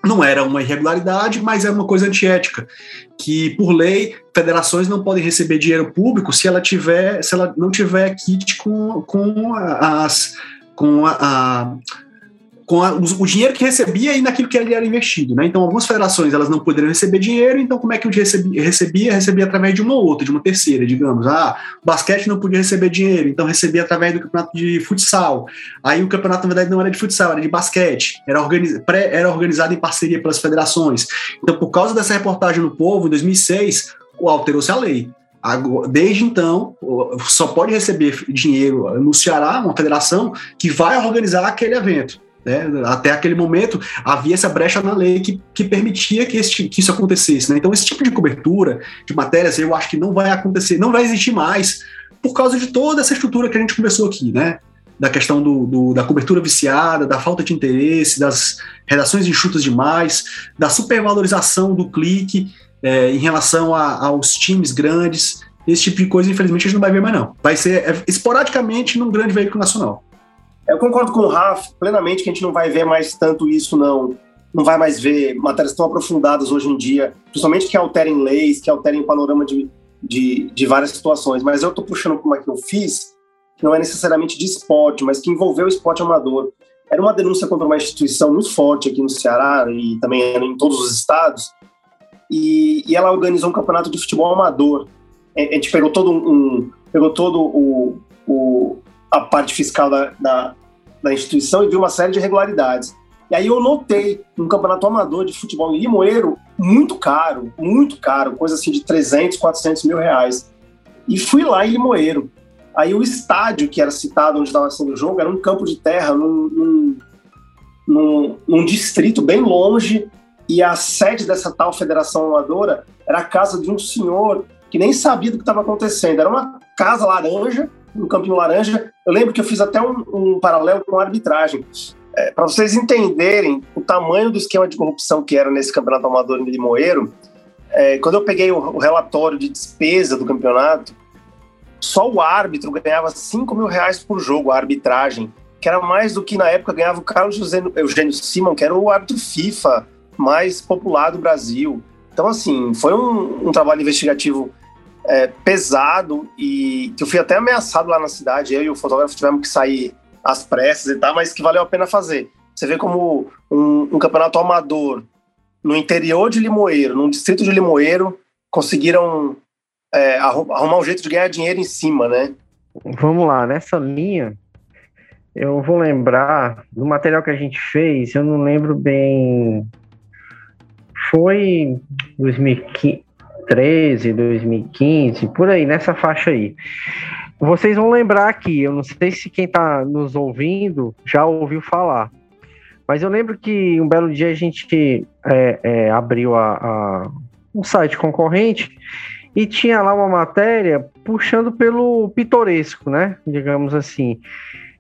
não era uma irregularidade, mas era uma coisa antiética, que por lei federações não podem receber dinheiro público se ela tiver, se ela não tiver kit com, com as com a, a com a, o, dinheiro que recebia e naquilo que ele era investido. Né? Então, algumas federações elas não poderiam receber dinheiro, então como é que o recebia? Recebia, recebia através de uma outra, de uma terceira, digamos. Ah, basquete não podia receber dinheiro, então recebia através do campeonato de futsal. Aí o campeonato, na verdade, não era de futsal, era de basquete. Era, organiz, pré, era organizado em parceria pelas federações. Então, por causa dessa reportagem no Povo, em 2006, alterou-se a lei. Desde então, só pode receber dinheiro no Ceará, uma federação, que vai organizar aquele evento. Né? Até aquele momento havia essa brecha na lei que, que permitia que, esse, que isso acontecesse. Né? Então, esse tipo de cobertura de matérias eu acho que não vai acontecer, não vai existir mais por causa de toda essa estrutura que a gente conversou aqui, né? Da questão do, do, da cobertura viciada, da falta de interesse, das redações enxutas demais, da supervalorização do clique é, em relação a, aos times grandes. Esse tipo de coisa, infelizmente, a gente não vai ver mais, não. Vai ser é, esporadicamente num grande veículo nacional. Eu concordo com o Rafa plenamente que a gente não vai ver mais tanto isso, não. Não vai mais ver matérias tão aprofundadas hoje em dia, principalmente que alterem leis, que alterem o panorama de, de, de várias situações. Mas eu estou puxando para uma que eu fiz, que não é necessariamente de esporte, mas que envolveu o esporte amador. Era uma denúncia contra uma instituição muito forte aqui no Ceará e também em todos os estados, e, e ela organizou um campeonato de futebol amador. A gente pegou todo um pegou todo o, o a parte fiscal da, da, da, instituição e viu uma série de irregularidades. E aí eu notei um campeonato amador de futebol em Limoeiro muito caro, muito caro, coisa assim de 300, 400 mil reais. E fui lá em Limoeiro. Aí o estádio que era citado onde estava sendo o jogo era um campo de terra num, num, num, num distrito bem longe e a sede dessa tal federação amadora era a casa de um senhor que nem sabia do que estava acontecendo. Era uma casa laranja no Campinho Laranja. Eu lembro que eu fiz até um, um paralelo com a arbitragem. É, Para vocês entenderem o tamanho do esquema de corrupção que era nesse campeonato amador em Limoeiro, é, quando eu peguei o, o, relatório de despesa do campeonato, só o árbitro ganhava 5 mil reais por jogo, a arbitragem, que era mais do que na época ganhava o Carlos José, Eugênio Simon, que era o árbitro FIFA mais popular do Brasil. Então, assim, foi um, um trabalho investigativo é, pesado e que eu fui até ameaçado lá na cidade. Eu e o fotógrafo tivemos que sair às pressas e tal, mas que valeu a pena fazer. Você vê como um, um campeonato amador no interior de Limoeiro, num distrito de Limoeiro, conseguiram é, arrumar um jeito de ganhar dinheiro em cima, né? Vamos lá, nessa linha, eu vou lembrar do material que a gente fez, eu não lembro bem. Foi 2015, 2013, 2015, por aí, nessa faixa aí. Vocês vão lembrar aqui, eu não sei se quem está nos ouvindo já ouviu falar, mas eu lembro que um belo dia a gente é, é, abriu a, a, um site concorrente e tinha lá uma matéria puxando pelo pitoresco, né? Digamos assim,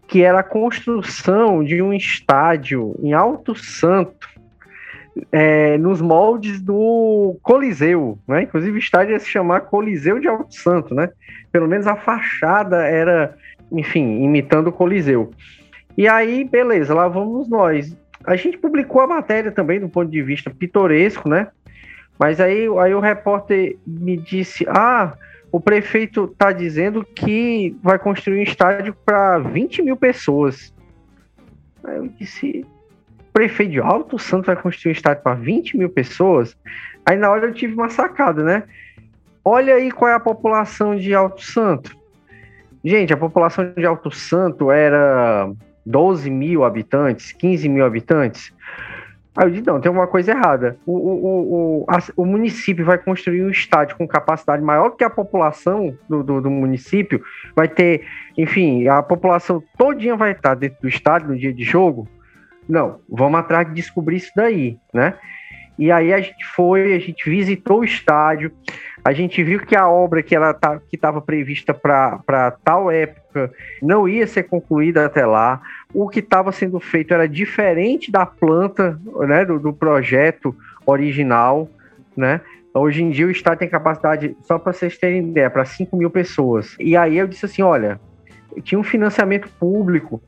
que era a construção de um estádio em Alto Santo é, nos moldes do Coliseu, né? Inclusive o estádio ia se chamar Coliseu de Alto Santo, né? Pelo menos a fachada era, enfim, imitando o Coliseu. E aí, beleza, lá vamos nós. A gente publicou a matéria também do ponto de vista pitoresco, né? Mas aí, aí o repórter me disse: ah, o prefeito está dizendo que vai construir um estádio para 20 mil pessoas. Aí eu disse: prefeito de Alto Santo vai construir um estádio para 20 mil pessoas, aí na hora eu tive uma sacada, né? Olha aí qual é a população de Alto Santo. Gente, a população de Alto Santo era 12 mil habitantes, 15 mil habitantes. Aí eu disse, não, tem uma coisa errada. O, o, o, a, o município vai construir um estádio com capacidade maior que a população do, do, do, município. Vai ter, enfim, a população todinha vai estar dentro do estádio no dia de jogo. Não, vamos atrás de descobrir isso daí, né? E aí a gente foi, a gente visitou o estádio, A gente viu que a obra que ela tá, que estava prevista para tal época não ia ser concluída até lá. O que estava sendo feito era diferente da planta, né, do, do projeto original, né? Hoje em dia o estádio tem capacidade, só para vocês terem ideia, para 5 mil pessoas. E aí eu disse assim, olha, tinha um financiamento público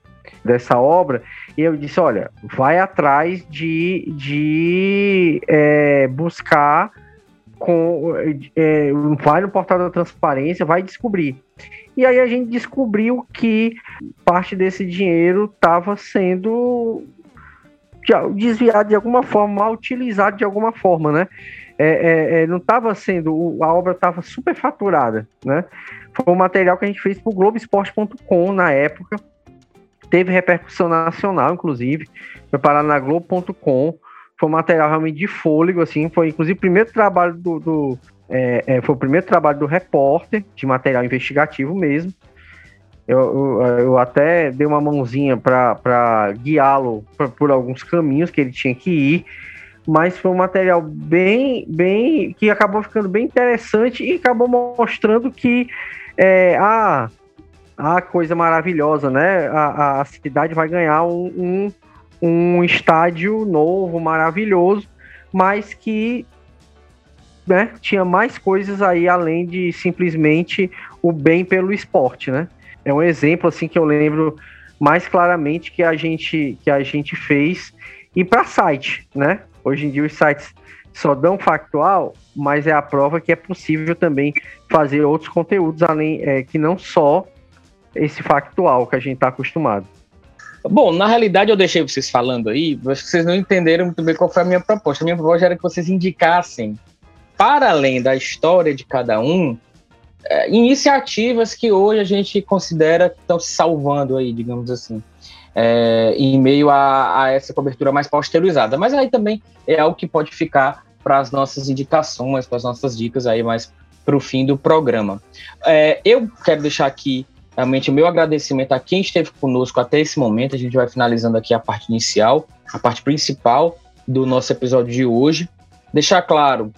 dessa obra, e eu disse, olha, vai atrás de, de é, buscar com é, vai no portal da transparência, vai descobrir. E aí a gente descobriu que parte desse dinheiro estava sendo desviado de alguma forma, mal utilizado de alguma forma, né? É, é, é não estava sendo, a obra estava superfaturada, né? Foi um material que a gente fez para o Globoesporte.com na época, teve repercussão nacional, inclusive, foi parar na Globo.com, foi um material realmente de fôlego, assim, foi inclusive o primeiro trabalho do, do é, é, foi o primeiro trabalho do repórter, de material investigativo mesmo, eu, eu, eu até dei uma mãozinha para guiá-lo por alguns caminhos que ele tinha que ir, mas foi um material bem, bem, que acabou ficando bem interessante e acabou mostrando que é, a, a coisa maravilhosa, né? A, a cidade vai ganhar um, um, um estádio novo, maravilhoso, mas que né, tinha mais coisas aí além de simplesmente o bem pelo esporte, né? É um exemplo assim que eu lembro mais claramente que a gente que a gente fez e para site, né? Hoje em dia os sites só dão factual, mas é a prova que é possível também fazer outros conteúdos além é, que não só esse factual que a gente está acostumado. Bom, na realidade eu deixei vocês falando aí, acho que vocês não entenderam muito bem qual foi a minha proposta. A minha proposta era que vocês indicassem, para além da história de cada um, é, iniciativas que hoje a gente considera que estão se salvando aí, digamos assim, é, em meio a, a, essa cobertura mais pasteurizada. Mas aí também é algo que pode ficar para as nossas indicações, para as nossas dicas aí mais para o fim do programa. É, eu quero deixar aqui realmente o meu agradecimento a quem esteve conosco até esse momento. A gente vai finalizando aqui a parte inicial, a parte principal do nosso episódio de hoje. Deixar claro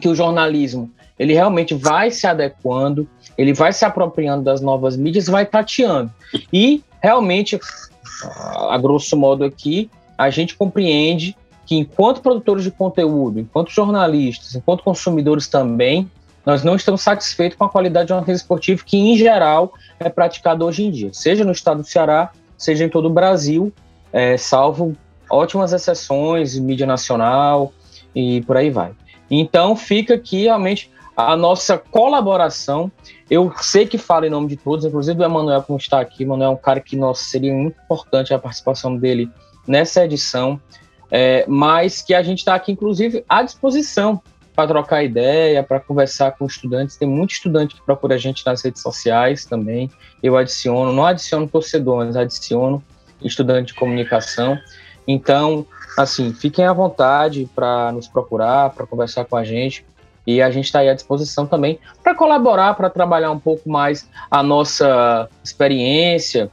que o jornalismo ele realmente vai se adequando, ele vai se apropriando das novas mídias, vai tateando. E realmente, a grosso modo aqui, a gente compreende que enquanto produtores de conteúdo, enquanto jornalistas, enquanto consumidores também, nós não estamos satisfeitos com a qualidade de jornalismo esportivo que, em geral, é praticado hoje em dia, seja no estado do Ceará, seja em todo o Brasil, é, salvo ótimas exceções, mídia nacional e por aí vai. Então, fica aqui realmente a nossa colaboração. Eu sei que falo em nome de todos, inclusive do Emanuel, como está aqui. O Emanuel é um cara que nossa, seria importante a participação dele nessa edição, é, mas que a gente está aqui, inclusive, à disposição para trocar ideia, para conversar com estudantes. Tem muito estudante que procura a gente nas redes sociais também. Eu adiciono, não adiciono torcedor, mas adiciono estudante de comunicação. Então, assim, fiquem à vontade para nos procurar, para conversar com a gente. E a gente está aí à disposição também para colaborar, para trabalhar um pouco mais a nossa experiência,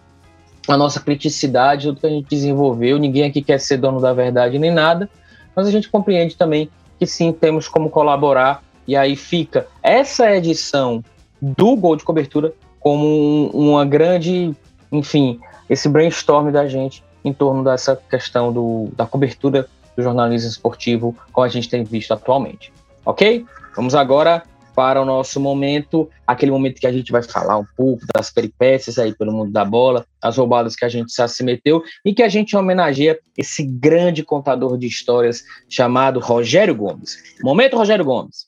a nossa criticidade, tudo que a gente desenvolveu. Ninguém aqui quer ser dono da verdade nem nada, mas a gente compreende também que sim, temos como colaborar. E aí fica essa edição do Gol de Cobertura como um, uma grande, enfim, esse brainstorm da gente em torno dessa questão do, da cobertura do jornalismo esportivo, como a gente tem visto atualmente. Ok? Vamos agora para o nosso momento, aquele momento que a gente vai falar um pouco das peripécias aí pelo mundo da bola, as roubadas que a gente já se meteu e que a gente homenageia esse grande contador de histórias chamado Rogério Gomes. Momento, Rogério Gomes.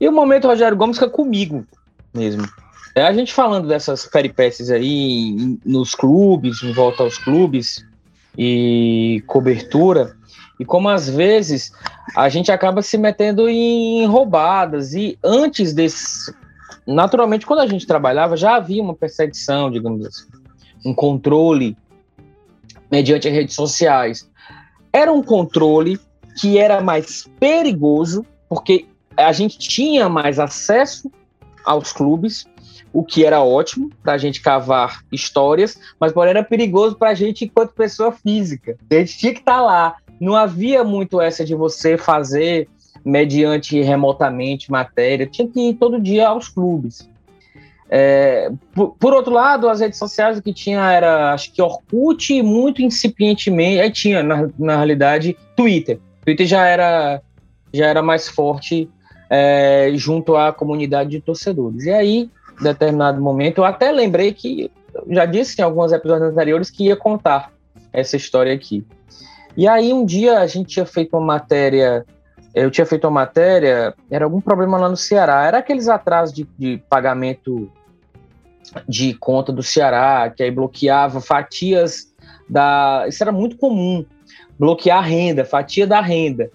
E o momento Rogério Gomes fica comigo mesmo. É a gente falando dessas peripécias aí nos clubes, em volta aos clubes, e cobertura, e como às vezes a gente acaba se metendo em roubadas, e antes desse. Naturalmente, quando a gente trabalhava, já havia uma perseguição, digamos assim, um controle mediante as redes sociais. Era um controle que era mais perigoso, porque a gente tinha mais acesso aos clubes, o que era ótimo para a gente cavar histórias, mas porém era perigoso para a gente enquanto pessoa física. A gente tinha que estar tá lá. Não havia muito essa de você fazer mediante remotamente matéria, tinha que ir todo dia aos clubes. É, por, por, outro lado, as redes sociais o que tinha era, acho que Orkut, muito incipientemente, aí tinha, na, na realidade, Twitter. Twitter já era, já era mais forte é, junto à comunidade de torcedores. E aí, determinado momento, eu até lembrei que, já disse em alguns episódios anteriores, que ia contar essa história aqui. E aí, um dia, a gente tinha feito uma matéria eu tinha feito uma matéria, era algum problema lá no Ceará, era aqueles atrasos de, de pagamento de conta do Ceará, que aí bloqueava fatias da. Isso era muito comum, bloquear a renda, fatia da renda.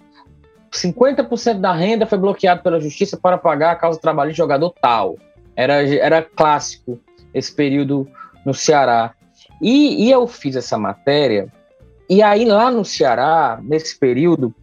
50% da renda foi bloqueado pela justiça para pagar a causa de trabalho de jogador tal. Era, era clássico esse período no Ceará. E, e eu fiz essa matéria, e aí lá no Ceará, nesse período,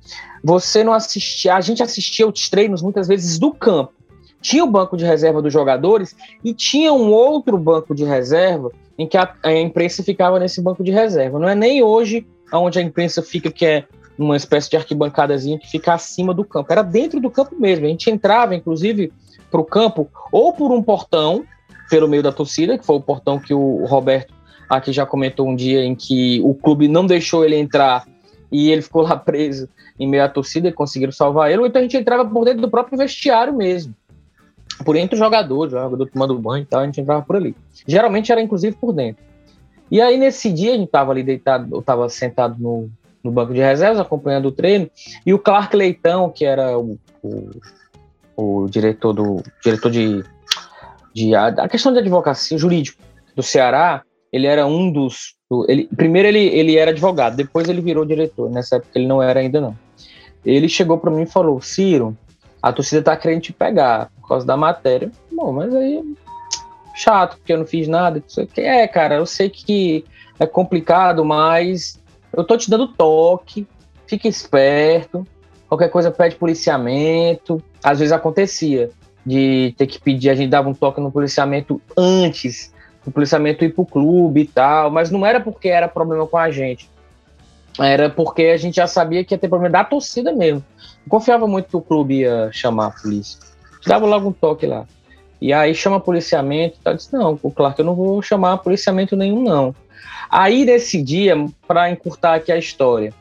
você não assistia, a gente assistia os treinos muitas vezes do campo. Tinha o banco de reserva dos jogadores e tinha um outro banco de reserva em que a, a imprensa ficava nesse banco de reserva. Não é nem hoje onde a imprensa fica, que é uma espécie de arquibancadazinha que fica acima do campo. Era dentro do campo mesmo. A gente entrava, inclusive, para o campo ou por um portão, pelo meio da torcida, que foi o portão que o Roberto aqui já comentou um dia em que o clube não deixou ele entrar e ele ficou lá preso em meio à torcida e conseguiram salvar ele, ou então a gente entrava por dentro do próprio vestiário mesmo. Por entre os jogadores, o jogador tomando banho e tal, a gente entrava por ali. Geralmente era inclusive por dentro. E aí nesse dia a gente estava ali deitado, eu estava sentado no, no banco de reservas acompanhando o treino, e o Clark Leitão, que era o, o, o diretor do diretor de, de a questão de advocacia jurídico do Ceará, ele era um dos ele, primeiro ele, ele era advogado, depois ele virou diretor. Nessa época ele não era ainda não. Ele chegou para mim e falou: Ciro, a torcida tá querendo te pegar por causa da matéria. Bom, mas aí chato, porque eu não fiz nada. É, cara, eu sei que é complicado, mas eu tô te dando toque, fica esperto. Qualquer coisa pede policiamento. Às vezes acontecia de ter que pedir, a gente dava um toque no policiamento antes o policiamento ir pro clube e tal, mas não era porque era problema com a gente. Era porque a gente já sabia que ia ter problema da torcida mesmo. Não confiava muito que o clube ia chamar a polícia. Dava logo um toque lá. E aí chama policiamento e tal. Disse, não, claro que eu não vou chamar policiamento nenhum, não. Aí nesse dia, para encurtar aqui a história,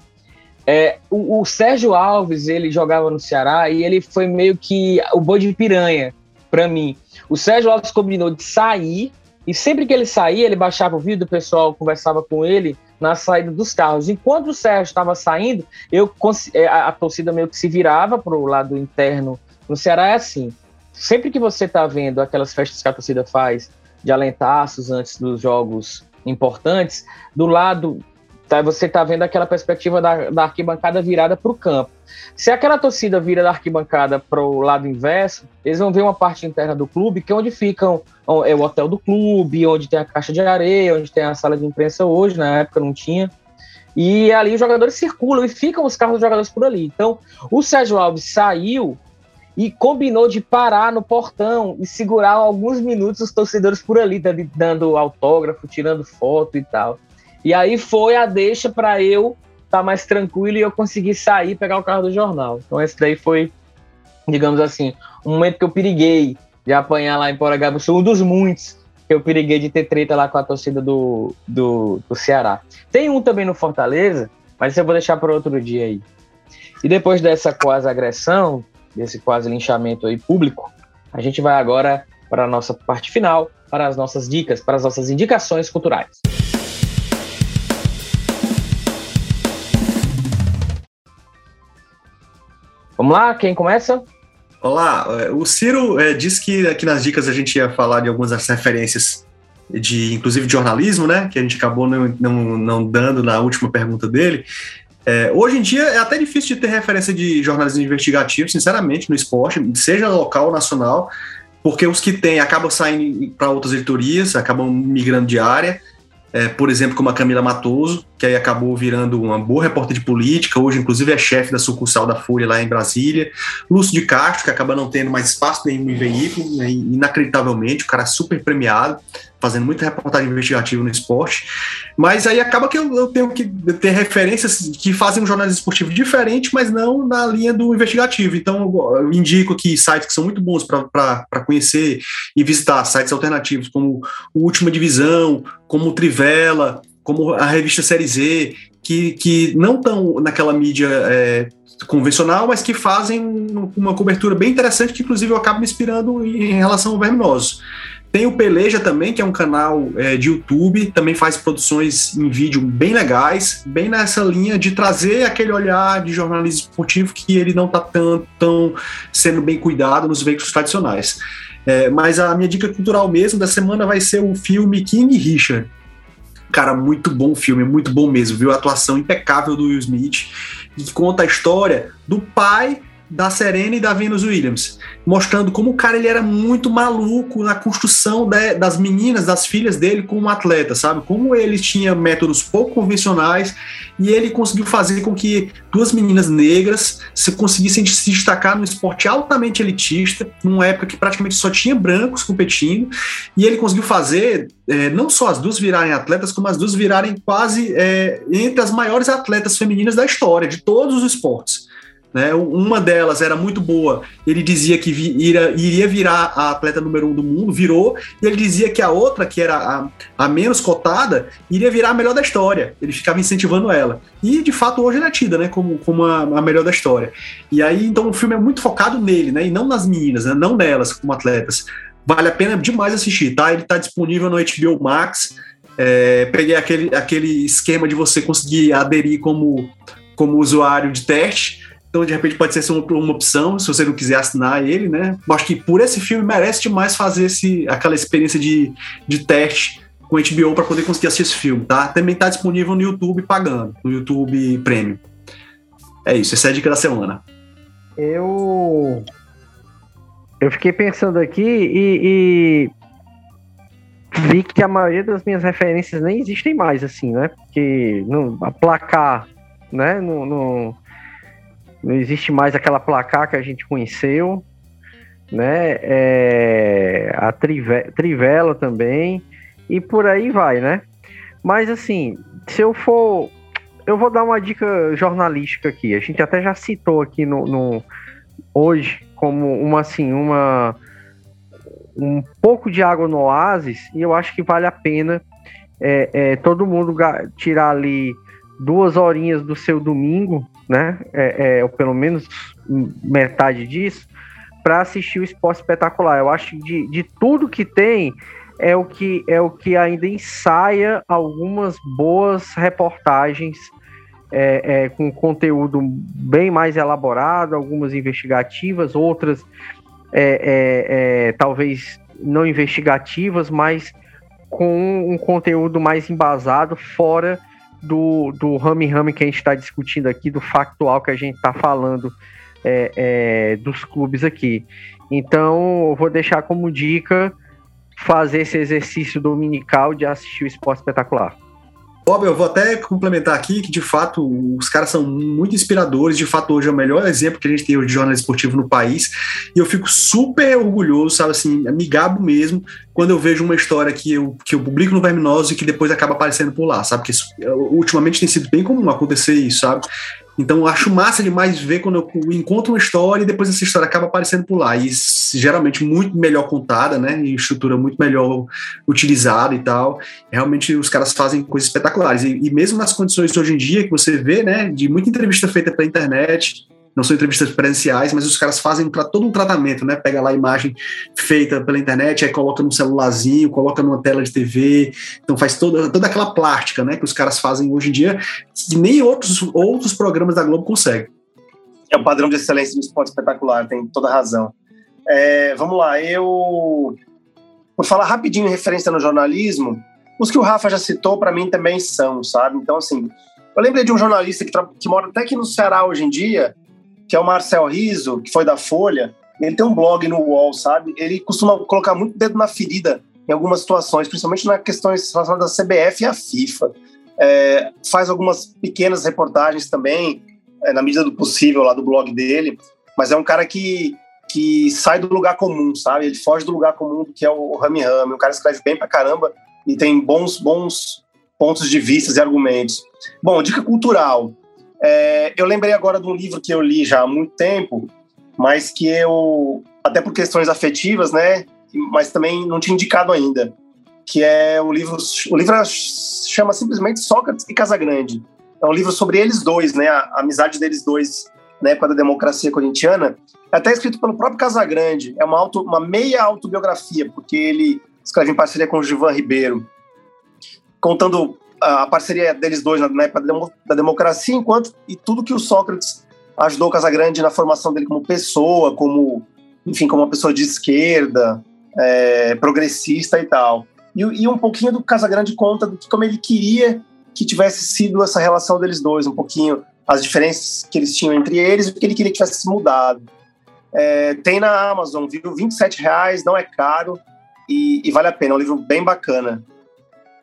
é, o, o, Sérgio Alves, ele jogava no Ceará e ele foi meio que o boi de piranha para mim. O Sérgio Alves combinou de sair e sempre que ele saía, ele baixava o vídeo, o pessoal conversava com ele na saída dos carros. Enquanto o Sérgio estava saindo, eu é, a, a torcida meio que se virava para o lado interno. No Ceará é assim. Sempre que você está vendo aquelas festas que a torcida faz de alentaços antes dos jogos importantes, do lado Tá, você está vendo aquela perspectiva da, da arquibancada virada para o campo. Se aquela torcida vira da arquibancada para o lado inverso, eles vão ver uma parte interna do clube, que é onde ficam é o hotel do clube, onde tem a caixa de areia, onde tem a sala de imprensa hoje, na época não tinha. E ali os jogadores circulam e ficam os carros dos jogadores por ali. Então, o Sérgio Alves saiu e combinou de parar no portão e segurar alguns minutos os torcedores por ali, dando autógrafo, tirando foto e tal. E aí foi a deixa para eu estar tá mais tranquilo e eu conseguir sair pegar o carro do jornal. Então esse daí foi, digamos assim, um momento que eu periguei de apanhar lá em Poragabuçu, um dos muitos que eu periguei de ter treta lá com a torcida do, do, do Ceará. Tem um também no Fortaleza, mas eu vou deixar para outro dia aí. E depois dessa quase agressão, desse quase linchamento aí público, a gente vai agora para a nossa parte final, para as nossas dicas, para as nossas indicações culturais. Vamos lá, quem começa? Olá, é, o Ciro é, disse que aqui nas dicas a gente ia falar de algumas das referências de, inclusive, de jornalismo, né? Que a gente acabou não, não, não dando na última pergunta dele. É, hoje em dia é até difícil de ter referência de jornalismo investigativo, sinceramente, no esporte, seja local ou nacional, porque os que tem acabam saindo para outras editorias, acabam migrando de área. É, por exemplo, como a Camila Matoso, que aí acabou virando uma boa repórter de política, hoje inclusive é chefe da sucursal da Folha lá em Brasília. Lúcio de Castro, que acaba não tendo mais espaço nenhum em veículo, né, inacreditavelmente, o cara é super premiado, fazendo muita reportagem investigativa no esporte. Mas aí acaba que eu, eu, tenho que ter referências que fazem um jornalismo esportivo diferente, mas não na linha do investigativo. Então eu indico aqui sites que são muito bons para conhecer e visitar, sites alternativos, como o Última Divisão, como o Trivela, como a revista Série Z, que, que não estão naquela mídia é, convencional, mas que fazem uma cobertura bem interessante, que inclusive eu acabo me inspirando em relação ao Verminoso. Tem o Peleja também, que é um canal é, de YouTube, também faz produções em vídeo bem legais, bem nessa linha de trazer aquele olhar de jornalismo esportivo que ele não está tão, tão sendo bem cuidado nos veículos tradicionais. É, mas a minha dica cultural mesmo da semana vai ser o filme King Richard. Cara, muito bom filme, muito bom mesmo, viu? A atuação impecável do Will Smith, que conta a história do pai da Serena e da Venus Williams, mostrando como o cara ele era muito maluco na construção de, das meninas, das filhas dele como atleta, sabe? Como ele tinha métodos pouco convencionais e ele conseguiu fazer com que duas meninas negras se conseguissem se destacar no esporte altamente elitista, numa época que praticamente só tinha brancos competindo, e ele conseguiu fazer é, não só as duas virarem atletas, como as duas virarem quase é, entre as maiores atletas femininas da história, de todos os esportes. Né? Uma delas era muito boa, ele dizia que iria, iria virar a atleta número um do mundo, virou, e ele dizia que a outra, que era a, a menos cotada, iria virar a melhor da história. Ele ficava incentivando ela. E de fato hoje ela é tida né, como, como a, a melhor da história. E aí então o filme é muito focado nele, né, e não nas meninas, né, não nelas como atletas. Vale a pena demais assistir, tá? Ele está disponível no HBO Max. É, peguei aquele, aquele esquema de você conseguir aderir como, como usuário de teste então, de repente, pode ser uma, uma opção, se você não quiser assinar ele, né? Acho que por esse filme merece demais fazer esse, aquela experiência de, de teste com HBO para poder conseguir assistir esse filme, tá? Também está disponível no YouTube pagando, no YouTube Premium. É isso, essa é a dica da semana. Eu. Eu fiquei pensando aqui e, e, vi que a maioria das minhas referências nem existem mais, assim, né? Porque no, a placar, né? No, não existe mais aquela placar que a gente conheceu, né? É, a trive, Trivela também, e por aí vai, né? Mas assim, se eu for. Eu vou dar uma dica jornalística aqui. A gente até já citou aqui no, no hoje como uma assim, uma um pouco de água no oásis, e eu acho que vale a pena é, é, todo mundo tirar ali duas horinhas do seu domingo né? É, é, ou pelo menos metade disso, para assistir o esporte espetacular. Eu acho que de, de tudo que tem é o que é o que ainda ensaia algumas boas reportagens é, é, com conteúdo bem mais elaborado, algumas investigativas, outras é, é, é talvez não investigativas, mas com um conteúdo mais embasado fora do, do rame-rame que a gente está discutindo aqui, do factual que a gente está falando é, é, dos clubes aqui. Então, eu vou deixar como dica fazer esse exercício dominical de assistir o esporte espetacular. Bob, eu vou até complementar aqui que, de fato, os caras são muito inspiradores. De fato, hoje é o melhor exemplo que a gente tem de jornalismo esportivo no país. E eu fico super orgulhoso, sabe, assim, me gabo mesmo, quando eu vejo uma história que eu, que eu publico no Verminoso e que depois acaba aparecendo por lá, sabe? Que isso, ultimamente tem sido bem comum acontecer isso, sabe? Então eu acho massa demais ver quando eu encontro uma história e depois essa história acaba aparecendo por lá. E geralmente muito melhor contada, né? Em estrutura muito melhor utilizada e tal. Realmente os caras fazem coisas espetaculares. E, e mesmo nas condições de hoje em dia que você vê, né? De muita entrevista feita pela internet, não são entrevistas presenciais, mas os caras fazem todo um tratamento, né? Pega lá a imagem feita pela internet, aí coloca num celularzinho, coloca numa tela de TV, então faz toda, toda aquela plástica, né? Que os caras fazem hoje em dia, que nem outros, outros programas da Globo conseguem. É o padrão de excelência do esporte espetacular, tem toda razão. É, vamos lá, eu. Por falar rapidinho em referência no jornalismo, os que o Rafa já citou, para mim também são, sabe? Então, assim, eu lembrei de um jornalista que, que mora até aqui no Ceará hoje em dia, que é o Marcel Riso, que foi da Folha, ele tem um blog no UOL, sabe? Ele costuma colocar muito dedo na ferida em algumas situações, principalmente nas questões relacionadas à CBF e à FIFA. É, faz algumas pequenas reportagens também, é, na medida do possível, lá do blog dele, mas é um cara que, que sai do lugar comum, sabe? Ele foge do lugar comum que é o Rami Rami. O cara escreve bem pra caramba e tem bons, bons pontos de vista e argumentos. Bom, dica cultural. É, eu lembrei agora de um livro que eu li já há muito tempo, mas que eu, até por questões afetivas, né? Mas também não tinha indicado ainda, que é o livro. O livro chama simplesmente Sócrates e Casagrande. É um livro sobre eles dois, né? A, a amizade deles dois na época da democracia corintiana. É até escrito pelo próprio Casagrande. É uma, auto, uma meia autobiografia, porque ele escreve em parceria com o Gilvan Ribeiro, contando a parceria deles dois na, época da democracia, enquanto e tudo que o Sócrates ajudou o Casagrande na formação dele como pessoa, como, enfim, como uma pessoa de esquerda, é, progressista e tal. E, e, um pouquinho do Casagrande conta de como ele queria que tivesse sido essa relação deles dois, um pouquinho as diferenças que eles tinham entre eles e o que ele queria que tivesse mudado. É, tem na Amazon, viu? 27 reais, não é caro e, e vale a pena. É um livro bem bacana.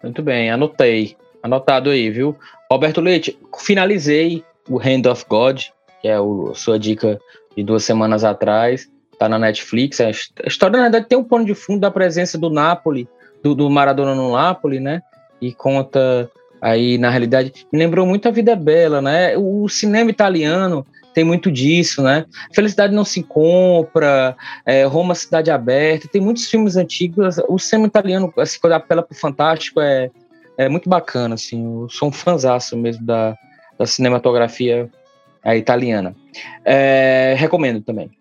Muito bem, anotei. Anotado aí, viu? Roberto Leite, finalizei o Hand of God, que é a sua dica de duas semanas atrás. Tá na Netflix. A história, na verdade, tem um pano de fundo da presença do Napoli, do, do Maradona no Napoli, né? E conta aí, na realidade, me lembrou muito a Vida Bela, né? O cinema italiano tem muito disso, né? Felicidade não se compra, é, Roma Cidade Aberta, tem muitos filmes antigos. O cinema italiano, assim, quando apela pro fantástico, é, é muito bacana, assim. Eu sou um fãzaço mesmo da, da cinematografia é, italiana. É, recomendo também.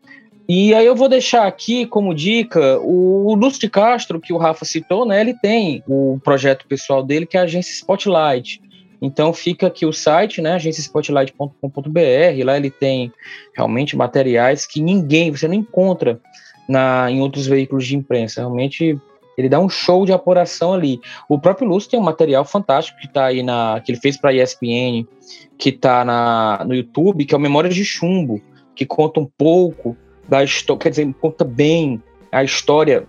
E aí eu vou deixar aqui como dica o Lúcio de Castro, que o Rafa citou, né? Ele tem o projeto pessoal dele, que é a agência Spotlight. Então fica aqui o site, né, agenciaspotlight.com.br, lá ele tem realmente materiais que ninguém, você não encontra na, em outros veículos de imprensa. Realmente ele dá um show de apuração ali. O próprio Lúcio tem um material fantástico que tá aí na que ele fez para a ESPN, que está na no YouTube, que é o Memórias de Chumbo, que conta um pouco da história, quer dizer, conta bem a história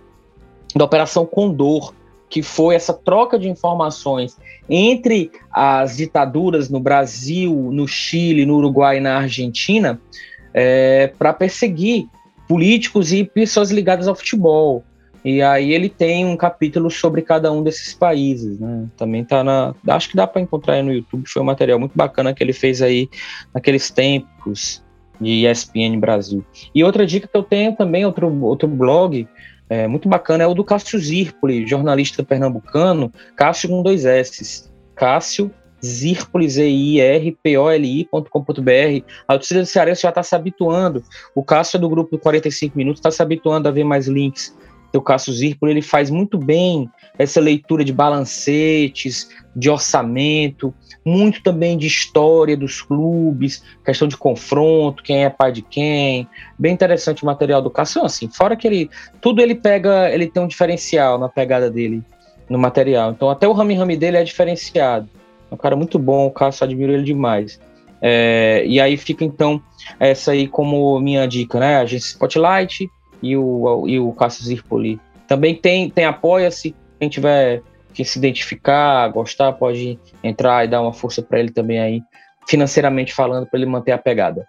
da Operação Condor, que foi essa troca de informações entre as ditaduras no Brasil, no Chile, no Uruguai e na Argentina, é, para perseguir políticos e pessoas ligadas ao futebol. E aí ele tem um capítulo sobre cada um desses países, né? Também tá na, acho que dá para encontrar aí no YouTube, foi um material muito bacana que ele fez aí naqueles tempos de ESPN Brasil. E outra dica que eu tenho também, outro, outro blog é, muito bacana, é o do Cássio Zirpoli, jornalista pernambucano, Cássio com dois S, Cássio Zirpoli, Z-I-R-P-O-L-I.com.br. A torcida do Cearense já está se habituando, o Cássio é do grupo 45 Minutos, está se habituando a ver mais links o Cássio Zirpoli, ele faz muito bem essa leitura de balancetes, de orçamento, muito também de história dos clubes, questão de confronto, quem é pai de quem. Bem interessante o material do Cássio, assim, fora que ele tudo ele pega, ele tem um diferencial na pegada dele no material. Então até o Rami Rami dele é diferenciado. É um cara muito bom, o Cássio admiro ele demais. É, e aí fica então essa aí como minha dica, né? Agência Spotlight, e o, e o Cássio Zirpoli. Também tem, tem Apoia-se, quem tiver que se identificar, gostar, pode entrar e dar uma força para ele também aí, financeiramente falando, para ele manter a pegada.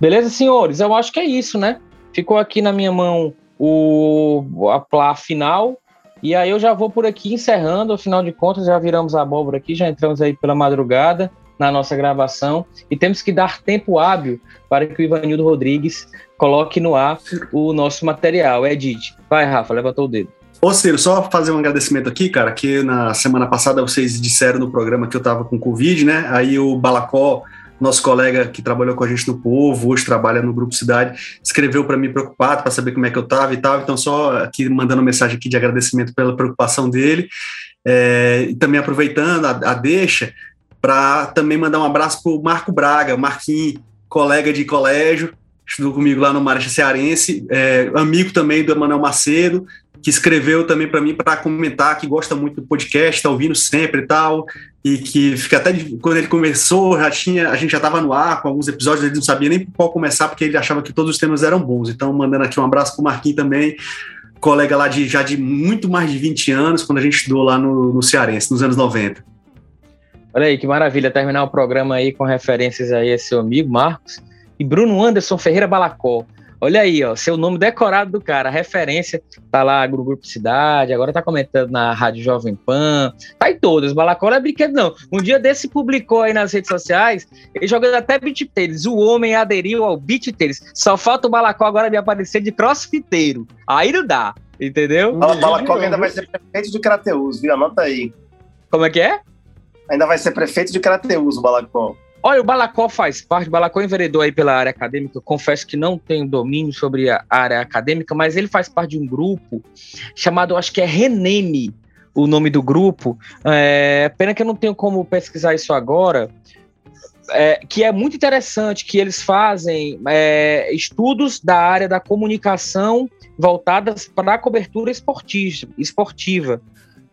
Beleza, senhores? Eu acho que é isso, né? Ficou aqui na minha mão o a plá final. E aí eu já vou por aqui encerrando, afinal de contas, já viramos a abóbora aqui, já entramos aí pela madrugada na nossa gravação e temos que dar tempo hábil para que o Ivanildo Rodrigues coloque no ar o nosso material. Edite. Vai, Rafa, levantou o dedo. Ô, Ciro, só fazer um agradecimento aqui, cara, que na semana passada vocês disseram no programa que eu tava com Covid, né? Aí o Balacó, nosso colega que trabalhou com a gente no Povo, hoje trabalha no Grupo Cidade, escreveu para mim preocupado para saber como é que eu tava e tal. Então, só aqui mandando mensagem aqui de agradecimento pela preocupação dele. É, e também aproveitando a, a deixa, para também mandar um abraço para o Marco Braga, Marquinhos, colega de colégio, estudou comigo lá no Marcha Cearense, é, amigo também do Emanuel Macedo, que escreveu também para mim para comentar que gosta muito do podcast, está ouvindo sempre e tal, e que fica até quando ele conversou, já tinha, a gente já estava no ar com alguns episódios, ele não sabia nem por qual começar porque ele achava que todos os temas eram bons. Então, mandando aqui um abraço para o Marquinhos também, colega lá de já de muito mais de 20 anos, quando a gente estudou lá no, no Cearense, nos anos 90. Olha aí, que maravilha terminar o programa aí com referências aí a seu amigo Marcos e Bruno Anderson Ferreira Balacó. Olha aí, ó, seu nome decorado do cara, referência, tá lá no Grupo Cidade, agora tá comentando na Rádio Jovem Pan, tá em todas, Balacó não é brinquedo não. Um dia desse publicou aí nas redes sociais, ele jogando até beat tênis, o homem aderiu ao beat tênis, só falta o Balacó agora me aparecer de crossfiteiro, aí não dá, entendeu? Balacó ainda vai ser prefeito de Crateus, viu? Anota aí. Como é que é? Ainda vai ser prefeito de Crateus, o Balacó. Olha, o Balacó faz parte, o Balacó enveredou aí pela área acadêmica, eu confesso que não tenho domínio sobre a área acadêmica, mas ele faz parte de um grupo chamado, acho que é Reneme, o nome do grupo. É, pena que eu não tenho como pesquisar isso agora, é, que é muito interessante, que eles fazem é, estudos da área da comunicação voltadas para a cobertura esportiva.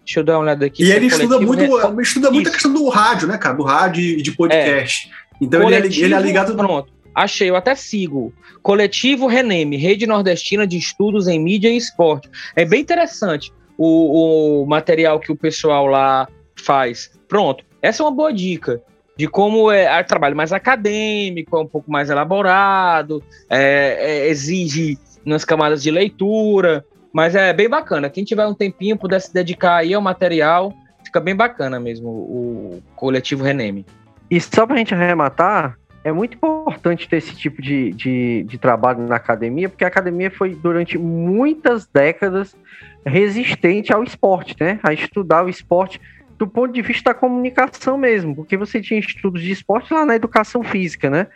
Deixa eu dar uma olhada aqui. E ele estuda muito, né? estuda muito a questão do rádio, né, cara? Do rádio e de podcast. É. Então coletivo, ele, é, ele é ligado. Pronto. Achei, eu até sigo. Coletivo Reneme, Rede Nordestina de Estudos em Mídia e Esporte. É bem interessante o, o material que o pessoal lá faz. Pronto, essa é uma boa dica de como é o trabalho mais acadêmico, é um pouco mais elaborado, é, é, exige nas camadas de leitura, mas é bem bacana. Quem tiver um tempinho, puder se dedicar aí ao material, fica bem bacana mesmo o coletivo Reneme. E só para a gente arrematar, é muito importante ter esse tipo de, de, de, trabalho na academia, porque a academia foi durante muitas décadas resistente ao esporte, né? A estudar o esporte do ponto de vista da comunicação mesmo, porque você tinha estudos de esporte lá na educação física, né?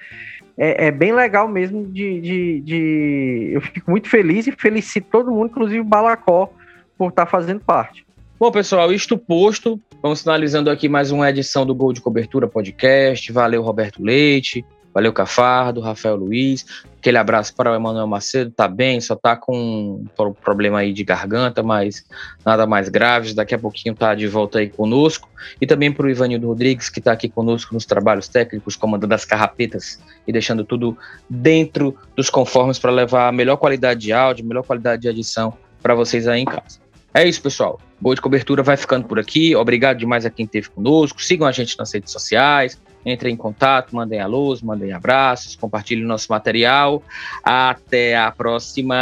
É, é bem legal mesmo de, de, de, Eu fico muito feliz e felicito todo mundo, inclusive o Balacó, por estar tá fazendo parte. Bom, pessoal, isto posto, vamos finalizando aqui mais uma edição do Gol de Cobertura Podcast. Valeu, Roberto Leite. Valeu, Cafardo, Rafael Luiz. Aquele abraço para o Emanuel Macedo, tá bem, só tá com um problema aí de garganta, mas nada mais grave. Daqui a pouquinho tá de volta aí conosco. E também para o Ivanildo Rodrigues, que está aqui conosco nos trabalhos técnicos, comandando as carrapetas e deixando tudo dentro dos conformes para levar a melhor qualidade de áudio, melhor qualidade de edição para vocês aí em casa. É isso, pessoal. Boa de cobertura vai ficando por aqui. Obrigado demais a quem esteve conosco. Sigam a gente nas redes sociais Entrem em contato, mandem alôs, mandem abraços, compartilhem nosso material. Até a próxima.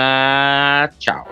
Tchau.